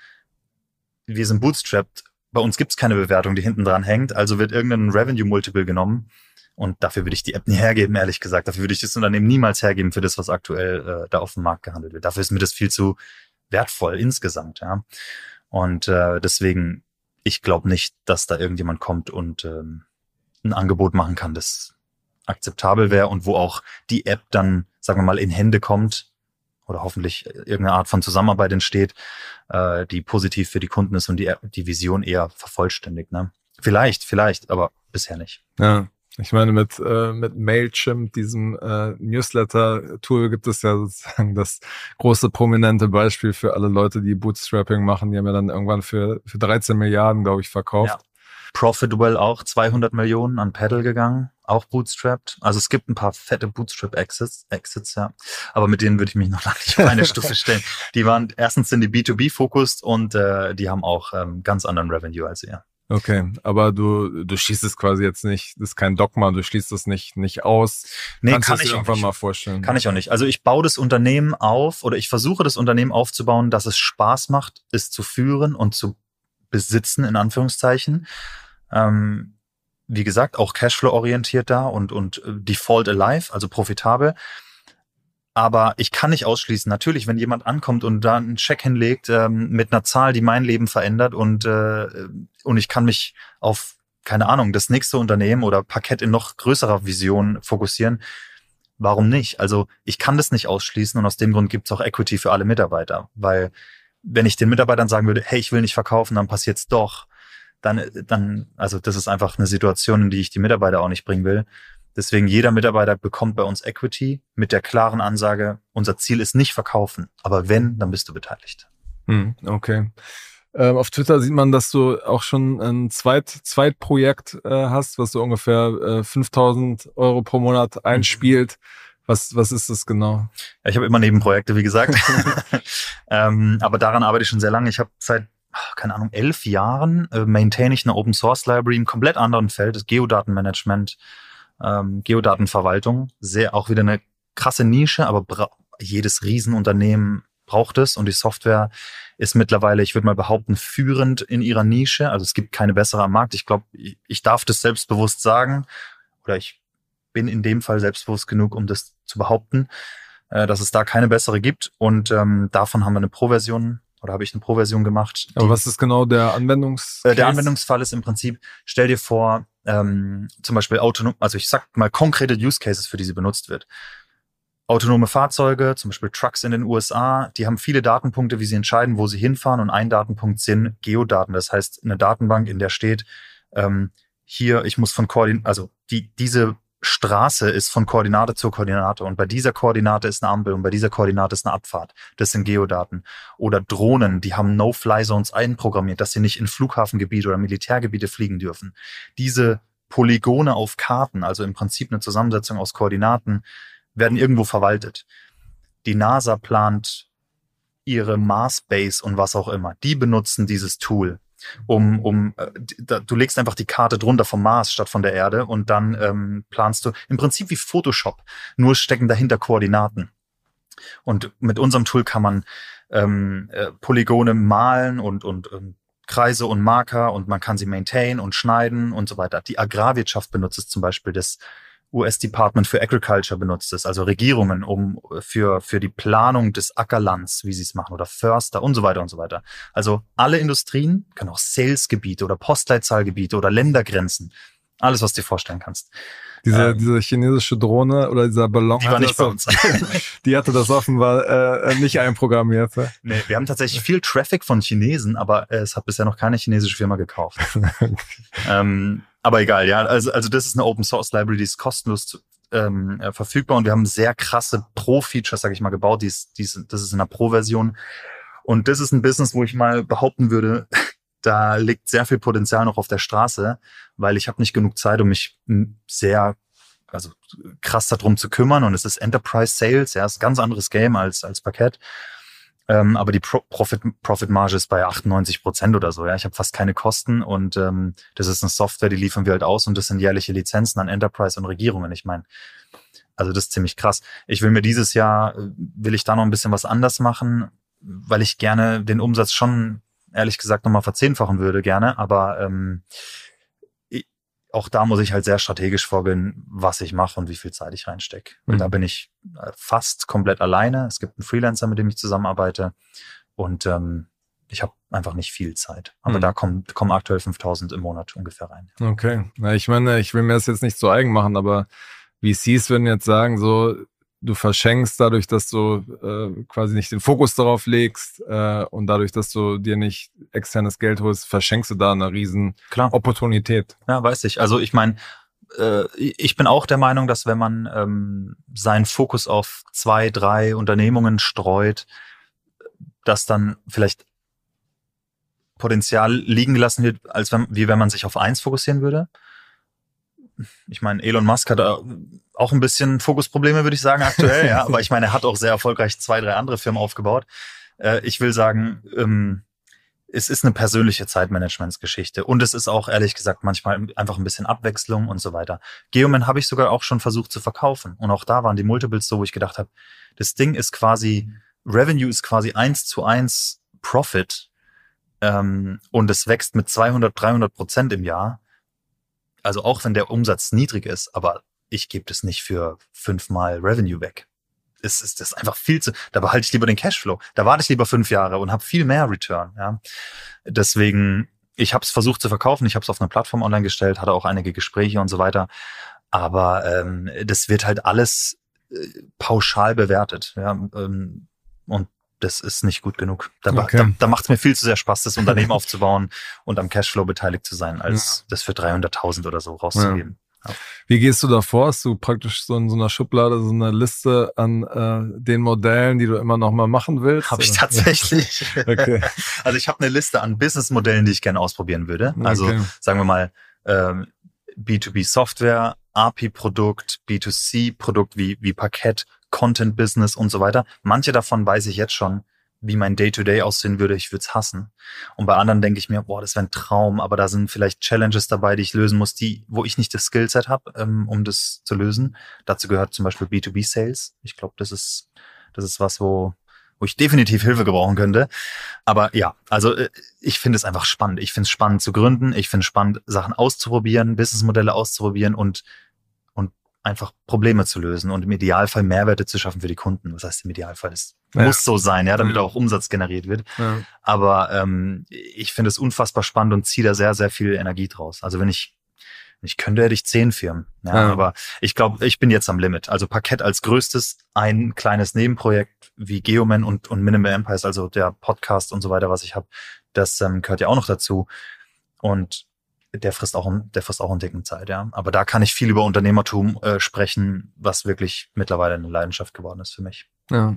wir sind bootstrapped, bei uns gibt's keine Bewertung, die hinten dran hängt, also wird irgendein Revenue Multiple genommen. Und dafür würde ich die App nie hergeben, ehrlich gesagt. Dafür würde ich das Unternehmen niemals hergeben für das, was aktuell äh, da auf dem Markt gehandelt wird. Dafür ist mir das viel zu wertvoll insgesamt, ja. Und äh, deswegen, ich glaube nicht, dass da irgendjemand kommt und ähm, ein Angebot machen kann, das akzeptabel wäre und wo auch die App dann, sagen wir mal, in Hände kommt oder hoffentlich irgendeine Art von Zusammenarbeit entsteht, äh, die positiv für die Kunden ist und die, die Vision eher vervollständigt. Ne? Vielleicht, vielleicht, aber bisher nicht. Ja. Ich meine, mit, äh, mit Mailchimp, diesem äh, Newsletter-Tool, gibt es ja sozusagen das große prominente Beispiel für alle Leute, die Bootstrapping machen. Die haben ja dann irgendwann für, für 13 Milliarden, glaube ich, verkauft. Ja. Profitwell auch 200 Millionen an Pedal gegangen, auch bootstrapped. Also es gibt ein paar fette Bootstrap-Exits, Exits, ja. Aber mit denen würde ich mich noch *laughs* nicht auf eine Stufe *laughs* stellen. Die waren, erstens sind die B2B-fokussed und äh, die haben auch ähm, ganz anderen Revenue als ihr. Okay, aber du, du schließt es quasi jetzt nicht, das ist kein Dogma, du schließt es nicht, nicht aus. Nee, Kannst kann ich irgendwann nicht. mal vorstellen. Kann ich auch nicht. Also ich baue das Unternehmen auf oder ich versuche das Unternehmen aufzubauen, dass es Spaß macht, es zu führen und zu besitzen, in Anführungszeichen. Ähm, wie gesagt, auch Cashflow-orientiert da und, und äh, Default Alive, also profitabel. Aber ich kann nicht ausschließen, natürlich, wenn jemand ankommt und da einen Check hinlegt ähm, mit einer Zahl, die mein Leben verändert und, äh, und ich kann mich auf, keine Ahnung, das nächste Unternehmen oder Parkett in noch größerer Vision fokussieren, warum nicht? Also ich kann das nicht ausschließen und aus dem Grund gibt es auch Equity für alle Mitarbeiter. Weil wenn ich den Mitarbeitern sagen würde, hey, ich will nicht verkaufen, dann passiert's doch, dann, dann, also das ist einfach eine Situation, in die ich die Mitarbeiter auch nicht bringen will. Deswegen jeder Mitarbeiter bekommt bei uns Equity mit der klaren Ansage, unser Ziel ist nicht verkaufen, aber wenn, dann bist du beteiligt. Hm, okay. Ähm, auf Twitter sieht man, dass du auch schon ein Zweit Zweitprojekt äh, hast, was so ungefähr äh, 5000 Euro pro Monat einspielt. Was, was ist das genau? Ja, ich habe immer Nebenprojekte, wie gesagt. *laughs* ähm, aber daran arbeite ich schon sehr lange. Ich habe seit keine Ahnung, elf Jahren äh, maintain ich eine Open Source Library im komplett anderen Feld, das Geodatenmanagement ähm, Geodatenverwaltung. Sehr auch wieder eine krasse Nische, aber jedes Riesenunternehmen braucht es und die Software ist mittlerweile, ich würde mal behaupten, führend in ihrer Nische. Also es gibt keine bessere am Markt. Ich glaube, ich, ich darf das selbstbewusst sagen oder ich bin in dem Fall selbstbewusst genug, um das zu behaupten, äh, dass es da keine bessere gibt. Und ähm, davon haben wir eine Pro-Version oder habe ich eine Pro-Version gemacht. Aber was ist genau der Anwendungsfall? Äh, der Anwendungsfall ist im Prinzip, stell dir vor, ähm, zum Beispiel autonom, also ich sag mal konkrete Use Cases, für die sie benutzt wird. Autonome Fahrzeuge, zum Beispiel Trucks in den USA, die haben viele Datenpunkte, wie sie entscheiden, wo sie hinfahren. Und ein Datenpunkt sind Geodaten. Das heißt, eine Datenbank, in der steht, ähm, hier, ich muss von Koordin, also die, diese Straße ist von Koordinate zu Koordinate und bei dieser Koordinate ist eine Ampel und bei dieser Koordinate ist eine Abfahrt. Das sind Geodaten. Oder Drohnen, die haben No-Fly-Zones einprogrammiert, dass sie nicht in Flughafengebiete oder Militärgebiete fliegen dürfen. Diese Polygone auf Karten, also im Prinzip eine Zusammensetzung aus Koordinaten, werden irgendwo verwaltet. Die NASA plant ihre Mars Base und was auch immer. Die benutzen dieses Tool um, um äh, du legst einfach die Karte drunter vom Mars statt von der Erde und dann ähm, planst du im Prinzip wie Photoshop, nur stecken dahinter Koordinaten. Und mit unserem Tool kann man ähm, äh, Polygone malen und, und ähm, Kreise und Marker und man kann sie maintain und schneiden und so weiter. Die Agrarwirtschaft benutzt es zum Beispiel das US Department for Agriculture benutzt es, also Regierungen, um für, für die Planung des Ackerlands, wie sie es machen, oder Förster und so weiter und so weiter. Also alle Industrien, können auch Salesgebiete oder Postleitzahlgebiete oder Ländergrenzen, alles, was du dir vorstellen kannst. Diese, ähm, diese chinesische Drohne oder dieser Ballon. Die war nicht bei uns. *laughs* die hatte das offenbar äh, nicht einprogrammiert. Nee, wir haben tatsächlich viel Traffic von Chinesen, aber äh, es hat bisher noch keine chinesische Firma gekauft. *laughs* ähm, aber egal, ja. Also, also das ist eine Open Source Library, die ist kostenlos ähm, äh, verfügbar und wir haben sehr krasse Pro-Features, sage ich mal, gebaut. Die ist, die ist, das ist in der Pro-Version. Und das ist ein Business, wo ich mal behaupten würde, da liegt sehr viel Potenzial noch auf der Straße, weil ich habe nicht genug Zeit, um mich sehr also krass darum zu kümmern. Und es ist Enterprise Sales, ja, ist ganz anderes Game als als Parkett. Ähm, aber die Pro Profit, Profit Marge ist bei 98 Prozent oder so. Ja, ich habe fast keine Kosten und ähm, das ist eine Software, die liefern wir halt aus und das sind jährliche Lizenzen an Enterprise und Regierungen. Ich meine, also das ist ziemlich krass. Ich will mir dieses Jahr will ich da noch ein bisschen was anders machen, weil ich gerne den Umsatz schon ehrlich gesagt nochmal verzehnfachen würde gerne, aber ähm, auch da muss ich halt sehr strategisch vorgehen, was ich mache und wie viel Zeit ich reinstecke. Und mhm. da bin ich äh, fast komplett alleine. Es gibt einen Freelancer, mit dem ich zusammenarbeite und ähm, ich habe einfach nicht viel Zeit. Aber mhm. da kommen, kommen aktuell 5000 im Monat ungefähr rein. Okay. Na, ich meine, ich will mir das jetzt nicht zu eigen machen, aber VCs würden jetzt sagen, so, du verschenkst dadurch, dass du äh, quasi nicht den Fokus darauf legst äh, und dadurch, dass du dir nicht externes Geld holst, verschenkst du da eine riesen Klar. Opportunität. Ja, weiß ich. Also ich meine, äh, ich bin auch der Meinung, dass wenn man ähm, seinen Fokus auf zwei, drei Unternehmungen streut, dass dann vielleicht Potenzial liegen gelassen wird, als wenn, wie wenn man sich auf eins fokussieren würde ich meine, Elon Musk hat auch ein bisschen Fokusprobleme, würde ich sagen, aktuell, ja. *laughs* Aber ich meine, er hat auch sehr erfolgreich zwei, drei andere Firmen aufgebaut. Äh, ich will sagen, ähm, es ist eine persönliche Zeitmanagementsgeschichte und es ist auch ehrlich gesagt manchmal einfach ein bisschen Abwechslung und so weiter. Geoman habe ich sogar auch schon versucht zu verkaufen und auch da waren die Multiples so, wo ich gedacht habe, das Ding ist quasi Revenue ist quasi eins zu eins Profit ähm, und es wächst mit 200, 300 Prozent im Jahr also auch wenn der Umsatz niedrig ist, aber ich gebe das nicht für fünfmal Revenue weg. Es ist das einfach viel zu. Da behalte ich lieber den Cashflow. Da warte ich lieber fünf Jahre und habe viel mehr Return. Ja, deswegen. Ich habe es versucht zu verkaufen. Ich habe es auf einer Plattform online gestellt, hatte auch einige Gespräche und so weiter. Aber ähm, das wird halt alles äh, pauschal bewertet. Ja, ähm, und das ist nicht gut genug. Da, okay. da, da macht es mir viel zu sehr Spaß, das Unternehmen *laughs* aufzubauen und am Cashflow beteiligt zu sein, als ja. das für 300.000 oder so rauszugeben. Ja. Wie gehst du da vor? Hast du praktisch so in so einer Schublade so eine Liste an äh, den Modellen, die du immer noch mal machen willst? Habe ich tatsächlich. *laughs* okay. Also ich habe eine Liste an Businessmodellen, die ich gerne ausprobieren würde. Also okay. sagen wir mal ähm, B2B Software, API-Produkt, B2C-Produkt wie, wie Parkett, Content-Business und so weiter. Manche davon weiß ich jetzt schon, wie mein Day-to-Day -Day aussehen würde. Ich würde es hassen. Und bei anderen denke ich mir, boah, das wäre ein Traum, aber da sind vielleicht Challenges dabei, die ich lösen muss, die, wo ich nicht das Skillset habe, ähm, um das zu lösen. Dazu gehört zum Beispiel B2B-Sales. Ich glaube, das ist, das ist was, wo, wo ich definitiv Hilfe gebrauchen könnte. Aber ja, also äh, ich finde es einfach spannend. Ich finde es spannend zu gründen. Ich finde es spannend, Sachen auszuprobieren, Businessmodelle auszuprobieren und einfach Probleme zu lösen und im Idealfall Mehrwerte zu schaffen für die Kunden. Was heißt im Idealfall? Es ja. muss so sein, ja, damit ja. auch Umsatz generiert wird. Ja. Aber ähm, ich finde es unfassbar spannend und ziehe da sehr, sehr viel Energie draus. Also wenn ich ich könnte, hätte ich zehn Firmen. Ja, ja. Aber ich glaube, ich bin jetzt am Limit. Also Parkett als größtes, ein kleines Nebenprojekt wie Geoman und, und Minimal Empires, also der Podcast und so weiter, was ich habe, das ähm, gehört ja auch noch dazu. Und der frisst auch, der frisst auch einen dicken Zeit, ja. Aber da kann ich viel über Unternehmertum äh, sprechen, was wirklich mittlerweile eine Leidenschaft geworden ist für mich. Ja.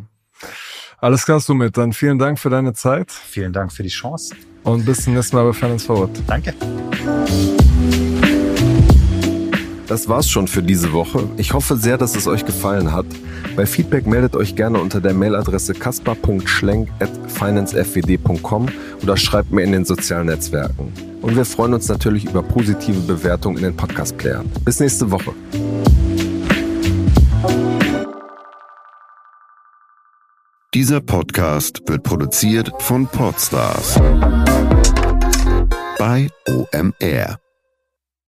Alles klar, Sumit. Dann vielen Dank für deine Zeit. Vielen Dank für die Chance. Und bis zum nächsten Mal bei Finance Forward. Danke. Das war's schon für diese Woche. Ich hoffe sehr, dass es euch gefallen hat. Bei Feedback meldet euch gerne unter der Mailadresse kaspar.schlenk.financefwd.com oder schreibt mir in den sozialen Netzwerken. Und wir freuen uns natürlich über positive Bewertungen in den Podcast-Playern. Bis nächste Woche. Dieser Podcast wird produziert von Podstars bei OMR.